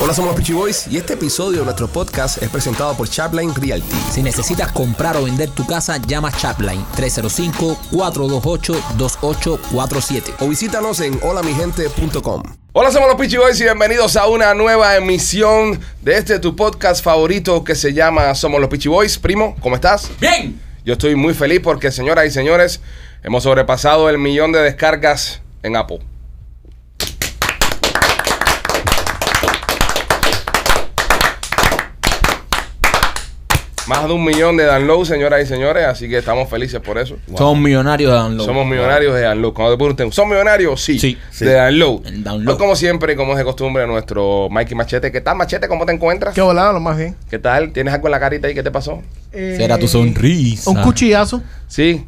Hola, somos los Peachy Boys y este episodio de nuestro podcast es presentado por Chapline Realty. Si necesitas comprar o vender tu casa, llama Chapline 305-428-2847. O visítanos en holamigente.com. Hola, somos los Peachy Boys y bienvenidos a una nueva emisión de este tu podcast favorito que se llama Somos los Peachy Boys. Primo, ¿cómo estás? Bien. Yo estoy muy feliz porque, señoras y señores, hemos sobrepasado el millón de descargas en Apple. Más de un millón de downloads, señoras y señores, así que estamos felices por eso. Somos millonarios de download. Somos millonarios de download. Cuando te pregunten, ¿son millonarios? Sí. Sí. De download. Download. Pues como siempre, como es de costumbre, nuestro Mikey Machete. ¿Qué tal, Machete? ¿Cómo te encuentras? Qué volado, lo más bien. ¿Qué tal? ¿Tienes algo en la carita ahí? ¿Qué te pasó? Eh, Será tu sonrisa. Un cuchillazo. Sí.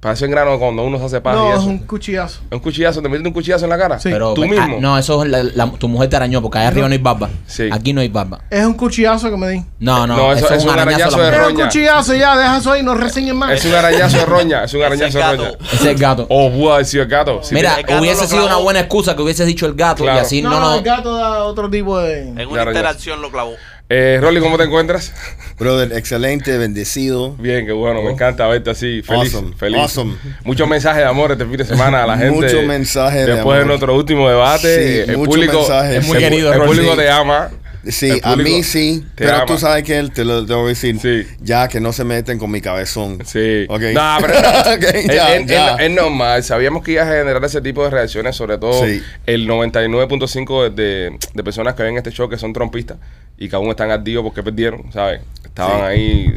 Parece en grano cuando uno se hace paz y No, es eso. un cuchillazo. ¿Un cuchillazo? ¿Te metiste un cuchillazo en la cara? Sí. Pero, ¿Tú ah, mismo? no, eso es la, la- tu mujer te arañó porque allá arriba no hay barba. Sí. Aquí no hay barba. Es un cuchillazo que me di. No, no, No, eso- eso, es un arañazo. de mujer. Es un roña. cuchillazo ya, deja eso ahí, no reseñen más. Es un arañazo de roña. Es un arañazo de gato. roña. Ese es el gato. Oh, pudo haber sido el gato. Mira, el gato hubiese sido una buena excusa que hubieses dicho el gato Claro. y así no, no, el gato da otro tipo de... En una interacción lo clavó. Eh, Rolly, ¿cómo te encuentras? Brother, excelente, bendecido. Bien, qué bueno. Me encanta verte así. Feliz. Awesome, Feliz. awesome. Muchos mensajes de amor este fin de semana a la gente. Muchos mensajes de Después de amor. nuestro último debate. Sí, el público, mensajes. el Es muy pu- querido, El Rolly. público te ama. Sí, a mí sí, te pero ama. tú sabes que él te lo que decir. Sí. Ya que no se meten con mi cabezón. Sí. Ok. No, pero Ok, es, ya, es- ya. es- es normal. Sabíamos que iba a generar ese tipo de reacciones, sobre todo Sí. el 99.5 de, de personas que ven este show que son trompistas y que aún están ardidos porque perdieron, ¿sabes? Estaban Sí. ahí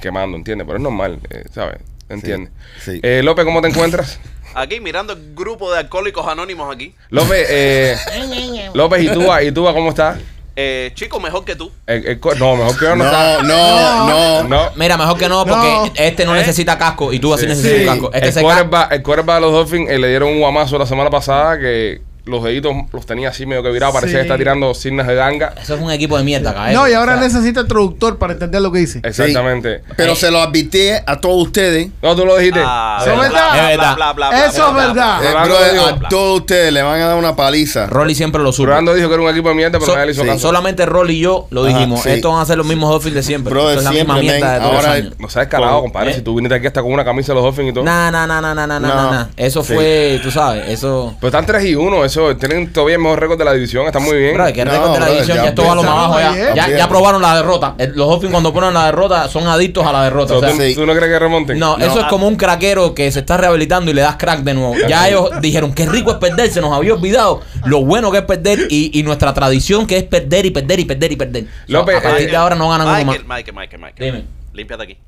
quemando, ¿entiendes? Pero es normal, eh, ¿sabes? ¿Entiendes? sí. Eh, López, ¿cómo te encuentras? Aquí mirando el grupo de alcohólicos anónimos aquí. López, eh, López, ¿y tú, ¿y tú cómo estás? Eh, chico, mejor que tú. El- el co- no, mejor que yo no, No, no, no. No. Mira, mejor que no, porque No. este no ¿Eh? necesita casco y tú así Sí. necesitas Sí. un casco. Este el, se ca- quarterback, el quarterback de los Dolphins eh, le dieron un guamazo la semana pasada que los deditos los tenía así medio que virados. Parecía Sí. que está tirando signos de ganga. Eso es un equipo de mierda, cabrón. No, y ahora necesita el traductor para entender lo que dice. Exactamente. Pero se lo advertí a todos ustedes. No, tú lo dijiste. Ah, Eso es bla, verdad. bla, Es verdad. bla, bla, bla, Eso bla, es bla, verdad. bla, Eh, a todos ustedes le van a dar una paliza. Rolly siempre lo sube. Rolando dijo que era un equipo de mierda, pero So- nadie le hizo sí. caso. Solamente Rolly y yo lo Ajá, dijimos. sí. Estos van a ser los mismos Dolphins de siempre. Brother, Esto es la misma siempre, mierda de todos los Ahora- años. No Con- compadre. ¿eh? Si tú viniste aquí hasta con una camisa de los Dolphins y todo. Nah, nah, nah, nah, nah, nah, nah, No. nah. Eso fue, tú sabes, eso. Pero están 3 y 1. Eso, tienen todavía el mejor récord de la división. Están muy bien. Bro, que No, récord de la división, ya ya esto va a lo más abajo ya. Ya, ya probaron la derrota. El- Los Dolphins cuando ponen la derrota son adictos a la derrota. So, o sea, ¿tú, Sí. tú no crees que remonten? No, eso es como un craquero que se está rehabilitando y le das crack de nuevo. Ya ellos dijeron, qué rico es perder, se nos había olvidado lo bueno que es perder y, y nuestra tradición que es perder y perder y perder y perder. López, a partir eh, de ahora no ganan uno más. Michael, Michael, Michael, Michael. Dime. Límpiate aquí.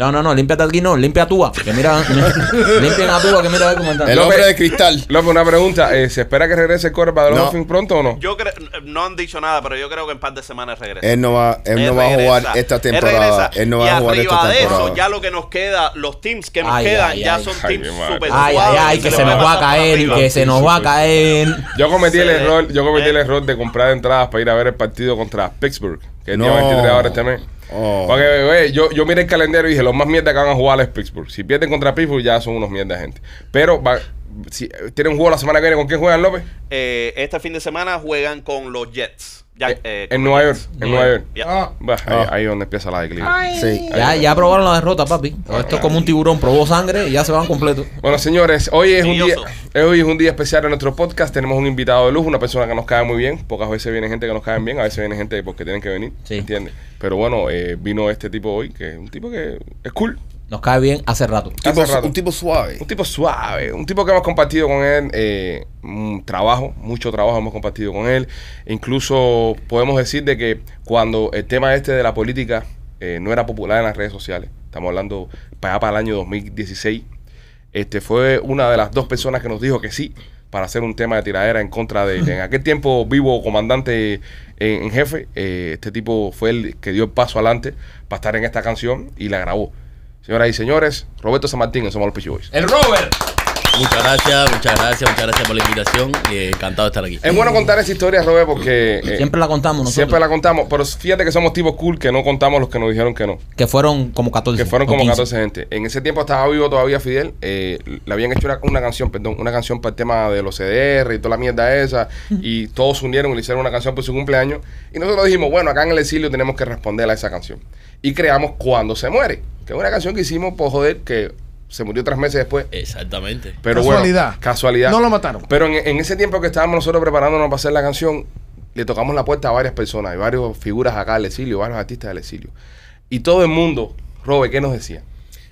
No, no, no, límpiate aquí, no, limpia tú, que mira, limpien a tú, que mira a ver cómo están. El López- hombre de cristal. López, una pregunta. eh, ¿Se espera que regrese el quarterback de los No. Dolphins pronto o no? Yo creo, no han dicho nada, pero yo creo que en par de semanas regresa. Él no va, él no va a jugar esta Él temporada. regresa. Él no y va a jugar arriba esta de temporada. eso, ya lo que nos queda, los teams que nos Ay, quedan, ay, ya ay. son teams super Ay, ay, ay, que se nos va a caer, que se nos va a caer. Yo cometí el error, yo cometí el Eh. error de comprar entradas para ir a ver el partido contra Pittsburgh, que es el día No. 23 ahora este mes. Oh. Porque, güey, yo, yo miré el calendario y dije, los más mierda que van a jugar es Pittsburgh. Si pierden contra Pittsburgh, ya son unos mierda de gente. Pero va, si, tienen un juego la semana que viene, ¿con quién juegan, López? Eh, este fin de semana juegan con los Jets. Ya, eh, en Nueva York, en Nueva York. Ah, ahí, Ah. ahí es donde empieza la declive. Sí. Ya, ya probaron la derrota, papi. Esto es como un tiburón, probó sangre y ya se van completos. Bueno, señores, hoy es un día, hoy es un día especial en nuestro podcast. Tenemos un invitado de lujo, una persona que nos cae muy bien. Pocas veces viene gente que nos cae bien, a veces viene gente porque tienen que venir, Sí. ¿entiendes? Pero bueno, eh, vino este tipo hoy, que es un tipo que es cool, Nos cae bien hace rato. Tipo- Hace rato. un tipo suave. un tipo suave, un tipo que hemos compartido con él eh, un trabajo, mucho trabajo hemos compartido con él. Incluso podemos decir de que cuando el tema este de la política eh, no era popular en las redes sociales, estamos hablando para allá para el año 2016, este fue una de las dos personas que nos dijo que sí para hacer un tema de tiradera en contra de, en aquel tiempo vivo comandante en, en jefe, eh, este tipo fue el que dio el paso adelante para estar en esta canción y la grabó. Señoras y señores, Roberto San Martín en Somos los Peachy Boys. El Robert. Muchas gracias, muchas gracias, muchas gracias por la invitación. y encantado de estar aquí. Es bueno contar esa historia, Robert, porque eh, Siempre la contamos nosotros. siempre la contamos. Pero fíjate que somos tipos cool que no contamos los que nos dijeron que no. Que fueron como 14. Que fueron o como 15. 14 gente. En ese tiempo estaba vivo todavía Fidel. eh, le habían hecho una, una canción, perdón, una canción para el tema de los CDR y toda la mierda esa. Y todos se unieron y le hicieron una canción por su cumpleaños. Y nosotros dijimos, bueno, acá en el exilio tenemos que responder a esa canción. Y creamos Cuando se muere. Que es una canción que hicimos por joder que se murió tres meses después. Exactamente. Pero Casualidad. bueno, casualidad. No lo mataron. Pero en, en ese tiempo que estábamos nosotros preparándonos para hacer la canción, le tocamos la puerta a varias personas, y varias figuras acá del exilio, varios artistas del exilio. Y todo el mundo, Robe, ¿qué nos decía?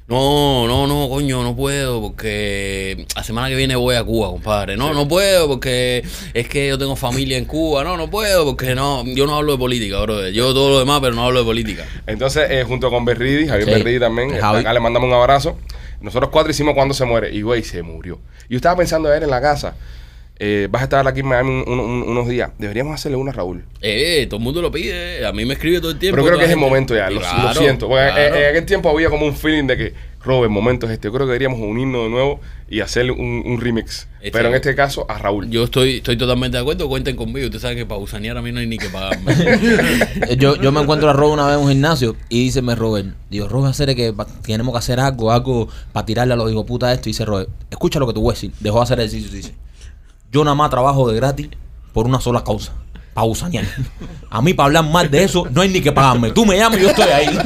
No, no, no, coño, no puedo porque la semana que viene voy a Cuba, compadre. No, no puedo porque es que yo tengo familia en Cuba. No, no puedo porque no, yo no hablo de política, bro. Yo todo lo demás, pero no hablo de política. Entonces, eh, junto con Berridi, Javier Sí, Berridi también, eh, Javi. acá le mandamos un abrazo. Nosotros cuatro hicimos cuando se muere. Y güey, se murió. Yo estaba pensando en él en la casa. Eh, vas a estar aquí en Miami un- un- un- unos días. Deberíamos hacerle una a Raúl. Eh, todo el mundo lo pide. A mí me escribe todo el tiempo. Pero creo que es el momento ya. Lo, siento. Porque en- claro. en, aquel tiempo había como un feeling de que, Robert, el momento es este. Yo creo que deberíamos unirnos de nuevo y hacerle un, un remix. Este- Pero en este caso, a Raúl. Yo estoy, estoy totalmente de acuerdo, cuenten conmigo. Ustedes saben que para usanear a mí no hay ni que pagarme. Eh, Yo, yo me encuentro a Robert una vez en un gimnasio y dice me Robert, digo, Robert, hacer que tenemos que hacer algo, algo para tirarle a los hijos puta esto. Y dice Robert, escucha lo que te voy a decir. Dejó de hacer ejercicio y dice, yo nada más trabajo de gratis por una sola causa. Gusanear. A mí, para hablar más de eso, no hay ni que pagarme. Tú me llamas y yo estoy ahí.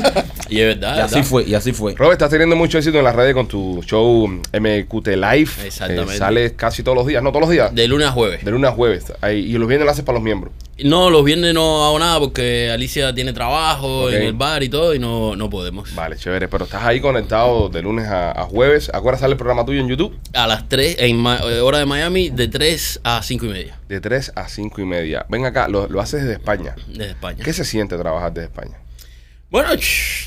Y es verdad. Y así ¿verdad? fue, y así fue. Robert, estás teniendo mucho éxito en las redes con tu show MQT Live. Exactamente. Eh, sale casi todos los días. No, todos los días. De lunes a jueves. De lunes a jueves. Ahí, y los viernes lo haces para los miembros. No, los viernes no hago nada porque Alicia tiene trabajo en el bar y todo y no, no podemos. Vale, chévere. Pero estás ahí conectado de lunes a, a jueves. ¿A hora sale el programa tuyo en YouTube? A las 3, en Ma- eh, hora de Miami, de 3 a 5 y media, De 3 a 5 y media. Ven acá, lo, lo haces desde España. desde España. ¿Qué se siente trabajar desde España? Bueno,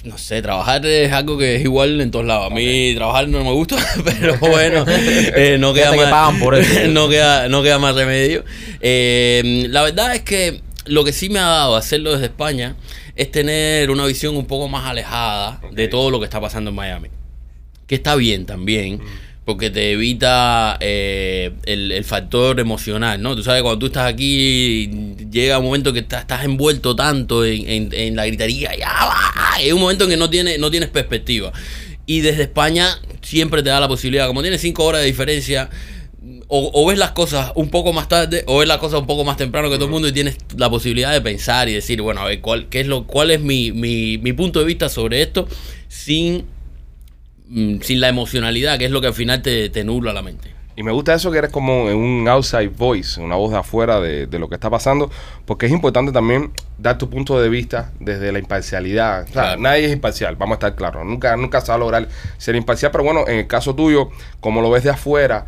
no sé, trabajar es algo que es igual en todos lados. A mí trabajar no me gusta, pero bueno, eh, no, queda que más, por eso. no, queda, no queda más remedio. Eh, la verdad es que lo que sí me ha dado hacerlo desde España es tener una visión un poco más alejada de todo lo que está pasando en Miami. Que está bien también, porque te evita eh, el, el factor emocional, ¿no? Tú sabes, cuando tú estás aquí, llega un momento que estás, estás envuelto tanto en, en- en la gritería, ya va, es un momento en que no, tiene, no tienes perspectiva. Y desde España siempre te da la posibilidad, como tienes cinco horas de diferencia, o, o ves las cosas un poco más tarde o ves las cosas un poco más temprano que todo el mundo y tienes la posibilidad de pensar y decir, bueno, a ver, ¿cuál, qué es, lo, cuál es mi, mi, mi punto de vista sobre esto sin, sin la emocionalidad, que es lo que al final te, te nubla la mente. Y me gusta eso que eres como un outside voice, una voz de afuera de, de lo que está pasando, porque es importante también dar tu punto de vista desde la imparcialidad. O sea, Claro. nadie es imparcial, vamos a estar claros. Nunca, nunca se va a lograr ser imparcial, pero bueno, en el caso tuyo, como lo ves de afuera,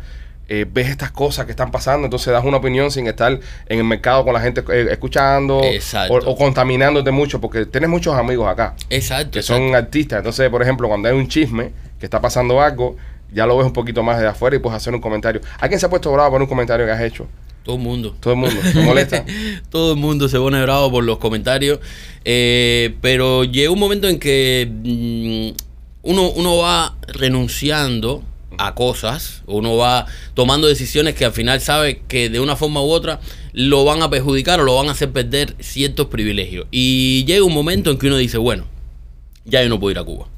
eh, ves estas cosas que están pasando, entonces das una opinión sin estar en el mercado con la gente eh, escuchando o, o contaminándote mucho, porque tienes muchos amigos acá Exacto. que exacto. son artistas. Entonces, por ejemplo, cuando hay un chisme que está pasando algo, ya lo ves un poquito más de afuera y puedes hacer un comentario. ¿A quién se ha puesto bravo por un comentario que has hecho? Todo el mundo. Todo el mundo. ¿Te molesta? Todo el mundo se pone bravo por los comentarios. eh, pero llega un momento en que mm, uno, uno va renunciando a cosas, uno va tomando decisiones que al final sabe que de una forma u otra lo van a perjudicar o lo van a hacer perder ciertos privilegios. Y llega un momento en que uno dice, bueno, ya yo no puedo ir a Cuba.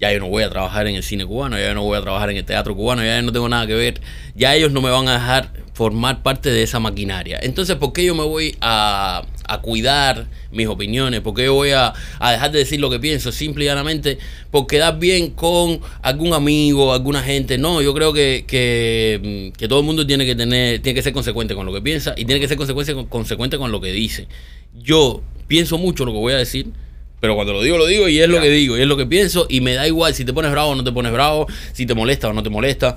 Ya yo no voy a trabajar en el cine cubano, ya yo no voy a trabajar en el teatro cubano, ya yo no tengo nada que ver. Ya ellos no me van a dejar formar parte de esa maquinaria. Entonces, ¿por qué yo me voy a, a cuidar mis opiniones? ¿Por qué yo voy a, a dejar de decir lo que pienso? Simple y llanamente por quedar bien con algún amigo, alguna gente. No, yo creo que, que, que todo el mundo tiene que tener, tiene que ser consecuente con lo que piensa y tiene que ser consecuente con, consecuente con lo que dice. Yo pienso mucho lo que voy a decir. Pero cuando lo digo, lo digo y es lo que digo, y es lo que pienso y me da igual si te pones bravo o no te pones bravo, si te molesta o no te molesta.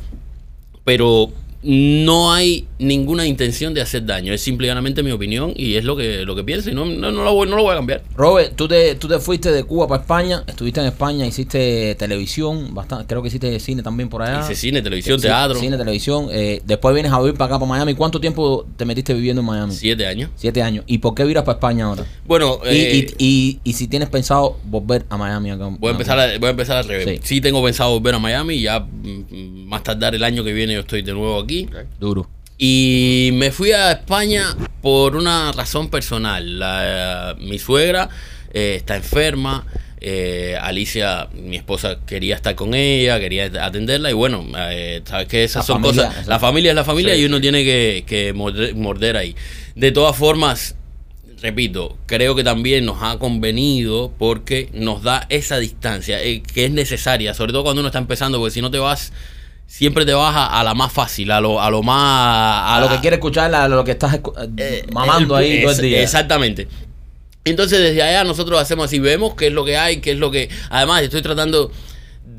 Pero no hay ninguna intención de hacer daño. Es simplemente mi opinión y es lo que, lo que pienso y no, no, no lo, voy, no lo voy a cambiar. Robert, tú te, tú te fuiste de Cuba para España, estuviste en España, hiciste televisión, bastante, creo que hiciste cine también por allá. Hice cine, televisión, teatro. Cine, televisión. eh, después vienes a vivir para acá, para Miami. ¿Cuánto tiempo te metiste viviendo en Miami? Siete años. Siete años. ¿Y por qué viras para España ahora? Bueno, Y, eh, y, y, y si tienes pensado volver a Miami acá. Voy a empezar, a- voy a empezar al revés. Sí. Sí. tengo pensado volver a Miami y ya mm, más tardar el año que viene yo estoy de nuevo aquí. Duro. Y me fui a España por una razón personal. La- mi suegra eh, está enferma. eh, Alicia, mi esposa, quería estar con ella, quería atenderla. Y bueno, eh, sabes que esas La son familia, cosas. La familia es la familia Sí, y uno sí. tiene que, que morder, morder ahí. De todas formas, repito, creo que también nos ha convenido porque nos da esa distancia eh, que es necesaria, sobre todo cuando uno está empezando, porque si no te vas, siempre te vas a, la más fácil, a lo, a lo más... A lo que quieres escuchar, a lo que estás escu- eh, mamando el- ahí todo el día. Exactamente. Entonces desde allá nosotros hacemos así, vemos qué es lo que hay, qué es lo que... Además estoy tratando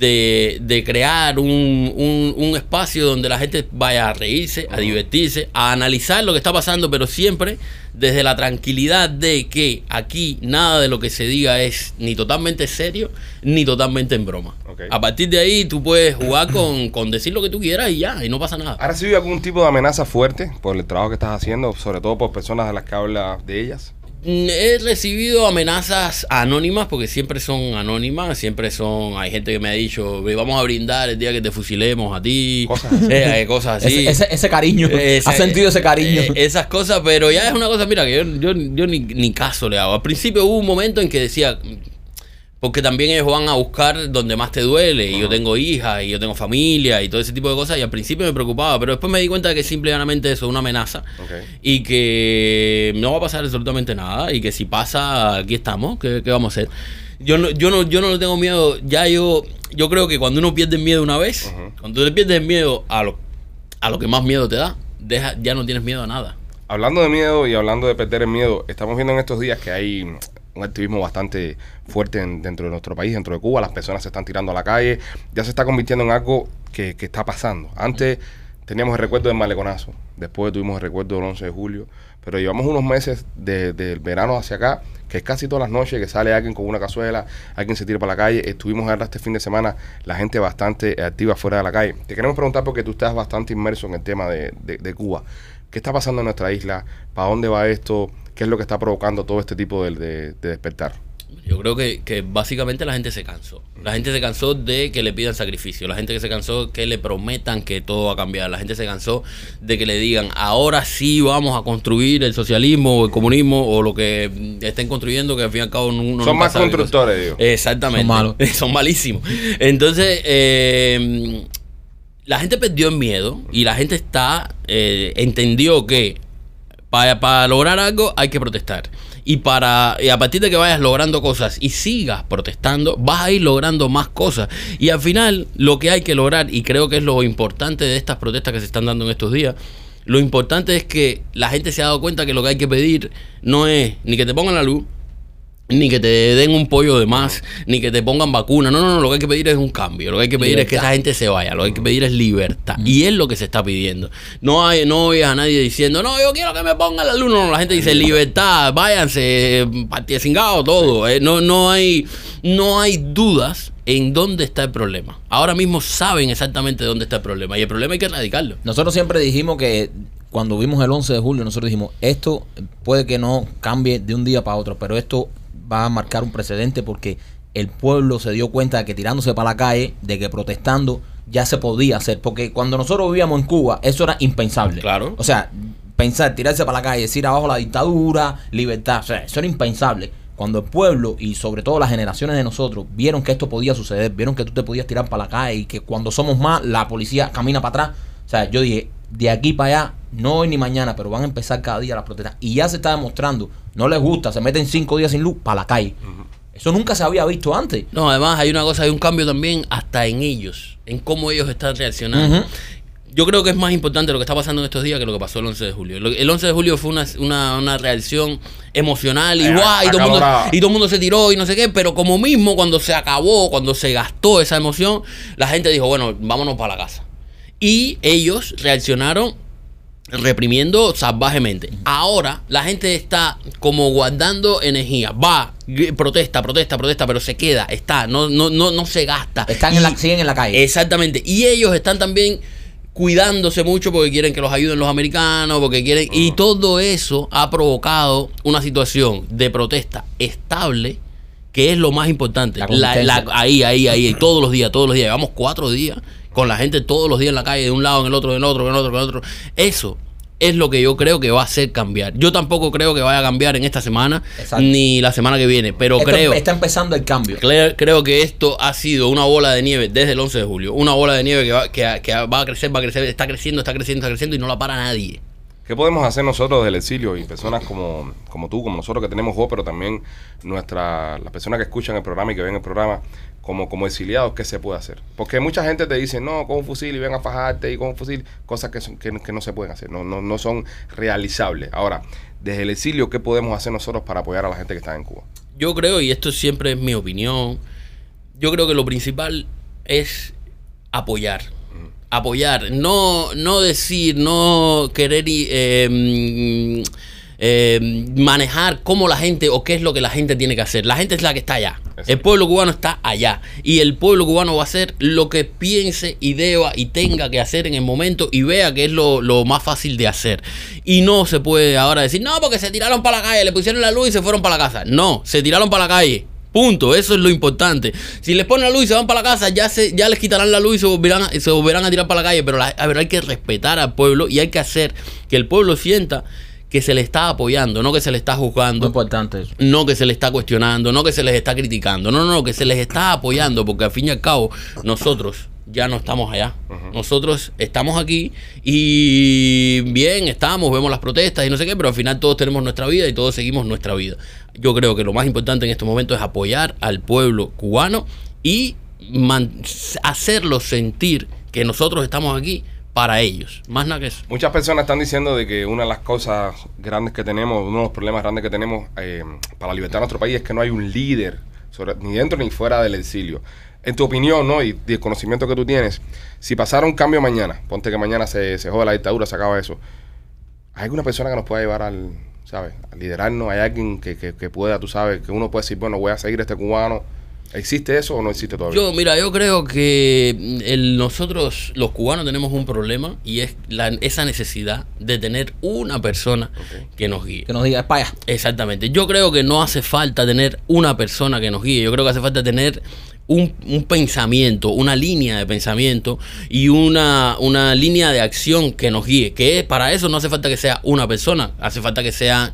de, de crear un, un- un espacio donde la gente vaya a reírse, a divertirse, a analizar lo que está pasando, pero siempre desde la tranquilidad de que aquí nada de lo que se diga es ni totalmente serio, ni totalmente en broma. A partir de ahí tú puedes jugar con, con decir lo que tú quieras y ya, y no pasa nada. ¿Has recibido algún tipo de amenaza fuerte por el trabajo que estás haciendo, sobre todo por personas de las que hablas de ellas? He recibido amenazas anónimas porque siempre son anónimas, siempre son, hay gente que me ha dicho, "Ve, vamos a brindar el día que te fusilemos a ti, Cosas así. Eh, eh, cosas así. Ese, ese, ese cariño. Ese- ¿Has sentido ese cariño? eh, esas cosas, pero ya es una cosa, mira, que yo, yo, yo ni, ni caso le hago. Al principio hubo un momento en que decía, porque también ellos van a buscar donde más te duele, y yo tengo hijas, y yo tengo familia, y todo ese tipo de cosas, y al principio me preocupaba, pero después me di cuenta de que simplemente eso es una amenaza, y que no va a pasar absolutamente nada, y que si pasa, aquí estamos, ¿qué, qué vamos a hacer? Yo no, yo no, yo no le tengo miedo, ya yo, yo creo que cuando uno pierde el miedo una vez, cuando tú le pierdes el miedo a lo, a lo que más miedo te da, deja, ya no tienes miedo a nada. Hablando de miedo y hablando de perder el miedo, estamos viendo en estos días que hay un activismo bastante fuerte en- dentro de nuestro país, dentro de Cuba. Las personas se están tirando a la calle. Ya se está convirtiendo en algo que, que está pasando. Antes teníamos el recuerdo del maleconazo. Después tuvimos el recuerdo del 11 de julio. Pero llevamos unos meses de- del verano hacia acá, que es casi todas las noches que sale alguien con una cazuela, alguien se tira para la calle. Estuvimos ahora este fin de semana la gente bastante activa fuera de la calle. Te queremos preguntar porque tú estás bastante inmerso en el tema de- de Cuba. ¿Qué está pasando en nuestra isla? ¿Para dónde va esto? ¿Qué es lo que está provocando todo este tipo de, de- de despertar? Yo creo que, que básicamente la gente se cansó. La gente se cansó de que le pidan sacrificio. La gente que se cansó que le prometan que todo va a cambiar. La gente se cansó de que le digan, ahora sí vamos a construir el socialismo o el comunismo o lo que mm, estén construyendo, que al fin y al cabo uno Son nunca más constructores, digo. Exactamente. Son malos. Son malísimos. Entonces, eh, la gente perdió el miedo y la gente está, eh, entendió que para, para lograr algo hay que protestar. Y para y a partir de que vayas logrando cosas y sigas protestando, vas a ir logrando más cosas. Y al final, lo que hay que lograr, y creo que es lo importante de estas protestas que se están dando en estos días, lo importante es que la gente se ha dado cuenta que lo que hay que pedir no es ni que te pongan la luz, ni que te den un pollo de más, ni que te pongan vacuna. No, no, no. Lo que hay que pedir es un cambio. Lo que hay que pedir es que esa gente se vaya. Lo que hay que pedir es libertad. Y es lo que se está pidiendo. No hay, no oyes a nadie diciendo, no, yo quiero que me pongan la luz. No, no, la gente dice libertad, váyanse, cingado, todo. Eh, no, no hay, no hay dudas en dónde está el problema. Ahora mismo saben exactamente dónde está el problema. Y el problema hay que erradicarlo. Nosotros siempre dijimos que cuando vimos el 11 de julio, nosotros dijimos, esto puede que no cambie de un día para otro, pero esto va a marcar un precedente porque el pueblo se dio cuenta de que tirándose para la calle, de que protestando ya se podía hacer, porque cuando nosotros vivíamos en Cuba, eso era impensable. Claro. O sea, pensar, tirarse para la calle, decir abajo la dictadura, libertad, o sea, eso era impensable. Cuando el pueblo y sobre todo las generaciones de nosotros vieron que esto podía suceder, vieron que tú te podías tirar para la calle y que cuando somos más la policía camina para atrás. O sea, yo dije, de aquí para allá, no hoy ni mañana, pero van a empezar cada día las protestas. Y ya se está demostrando, no les gusta, se meten cinco días sin luz para la calle. Eso nunca se había visto antes. No, además hay una cosa, hay un cambio también hasta en ellos, en cómo ellos están reaccionando. Yo creo que es más importante lo que está pasando en estos días que lo que pasó el 11 de julio. El 11 de julio fue una, una, una reacción emocional y Eh, guay, y todo, mundo, y todo el mundo se tiró y no sé qué, pero como mismo cuando se acabó, cuando se gastó esa emoción, la gente dijo, bueno, vámonos para la casa. Y ellos reaccionaron reprimiendo salvajemente. Ahora la gente está como guardando energía. Va, protesta, protesta, protesta, pero se queda, está, no, no, no, no se gasta. Están en la, siguen en la calle. Exactamente. Y ellos están también cuidándose mucho porque quieren que los ayuden los americanos, porque quieren... Y todo eso ha provocado una situación de protesta estable, que es lo más importante. La La- ahí, ahí, ahí, todos los días, todos los días. Llevamos cuatro días con la gente todos los días en la calle, de un lado, en el otro, en el otro, en el otro, en el otro. Eso es lo que yo creo que va a hacer cambiar. Yo tampoco creo que vaya a cambiar en esta semana, Exacto. ni la semana que viene, pero Esto creo... Está empezando el cambio. Creo, creo que esto ha sido una bola de nieve desde el 11 de julio. Una bola de nieve que va, que, que va a crecer, va a crecer, está creciendo, está creciendo, está creciendo y no la para nadie. ¿Qué podemos hacer nosotros del exilio y personas como, como tú, como nosotros que tenemos voz, pero también nuestra, las personas que escuchan el programa y que ven el programa como, como exiliados, qué se puede hacer? Porque mucha gente te dice, no, con un fusil y ven a fajarte y con un fusil, cosas que, son- que no se pueden hacer, no, no, no son realizables. Ahora, desde el exilio, ¿qué podemos hacer nosotros para apoyar a la gente que está en Cuba? Yo creo, y esto siempre es mi opinión, yo creo que lo principal es apoyar. Apoyar, no, no decir, no querer y, eh, manejar cómo la gente o qué es lo que la gente tiene que hacer. La gente es la que está allá. El pueblo cubano está allá. Y el pueblo cubano va a hacer lo que piense y deba y tenga que hacer en el momento y vea que es lo, lo más fácil de hacer. Y no se puede ahora decir, no, porque se tiraron para la calle, le pusieron la luz y se fueron para la casa. No, se tiraron para la calle. Punto, eso es lo importante. Si les ponen la luz y se van para la casa, ya se, ya les quitarán la luz y se volverán, a- se volverán a tirar para la calle. Pero la- a ver, hay que respetar al pueblo y hay que hacer que el pueblo sienta que se le está apoyando, no que se le está Muy juzgando, importante eso. no que se le está cuestionando, no que se les está criticando, no, no, no, que se les está apoyando, porque al fin y al cabo nosotros ya no estamos allá. Nosotros estamos aquí y bien, estamos, vemos las protestas y no sé qué, pero al final todos tenemos nuestra vida y todos seguimos nuestra vida. Yo creo que lo más importante en este momento es apoyar al pueblo cubano y hacerlo sentir que nosotros estamos aquí para ellos. Más nada que eso. Muchas personas están diciendo de que una de las cosas grandes que tenemos, uno de los problemas grandes que tenemos eh, para la libertad de nuestro país es que no hay un líder, sobre- ni dentro ni fuera del exilio. En tu opinión, ¿no? Y, y el conocimiento que tú tienes, si pasara un cambio mañana, ponte que mañana se, se jode la dictadura, se acaba eso, ¿hay alguna persona que nos pueda llevar al, ¿sabes? A liderarnos? ¿Hay alguien que, que, que pueda, tú sabes, que uno puede decir, bueno, voy a seguir este cubano? ¿Existe eso o no existe todavía? Yo, mira, yo creo que mm, el- nosotros, los cubanos, tenemos un problema y es la- esa necesidad de tener una persona que nos guíe. Que nos diga, es para allá. Exactamente. Yo creo que no hace falta tener una persona que nos guíe. Yo creo que hace falta tener un, un pensamiento, una línea de pensamiento y una, una línea de acción que nos guíe. Que para eso no hace falta que sea una persona, hace falta que sea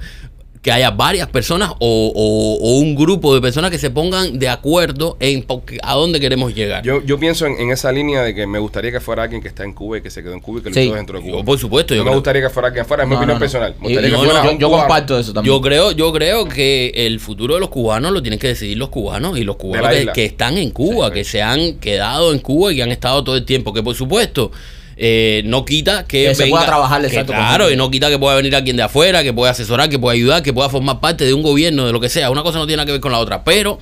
que haya varias personas o, o- o un grupo de personas que se pongan de acuerdo en a dónde queremos llegar. Yo, yo pienso en, en esa línea de que me gustaría que fuera alguien que está en Cuba y que se quedó en Cuba y que Sí. luchó dentro de Cuba. Yo, por supuesto, yo me creo- gustaría que fuera alguien afuera, es mi No, opinión no, no. personal. Me gustaría y que fuera yo, yo comparto eso también. Yo creo, yo creo que el futuro de los cubanos lo tienen que decidir los cubanos y los cubanos que, están en Cuba, Sí, sí. que se han quedado en Cuba y que han estado todo el tiempo. Que por supuesto eh, no quita que, Que se venga- pueda trabajar, que exacto, Claro, y no quita que pueda venir alguien de afuera, que pueda asesorar, que pueda ayudar, que pueda formar parte de un gobierno, de lo que sea. Una cosa no tiene nada que ver con la otra. Pero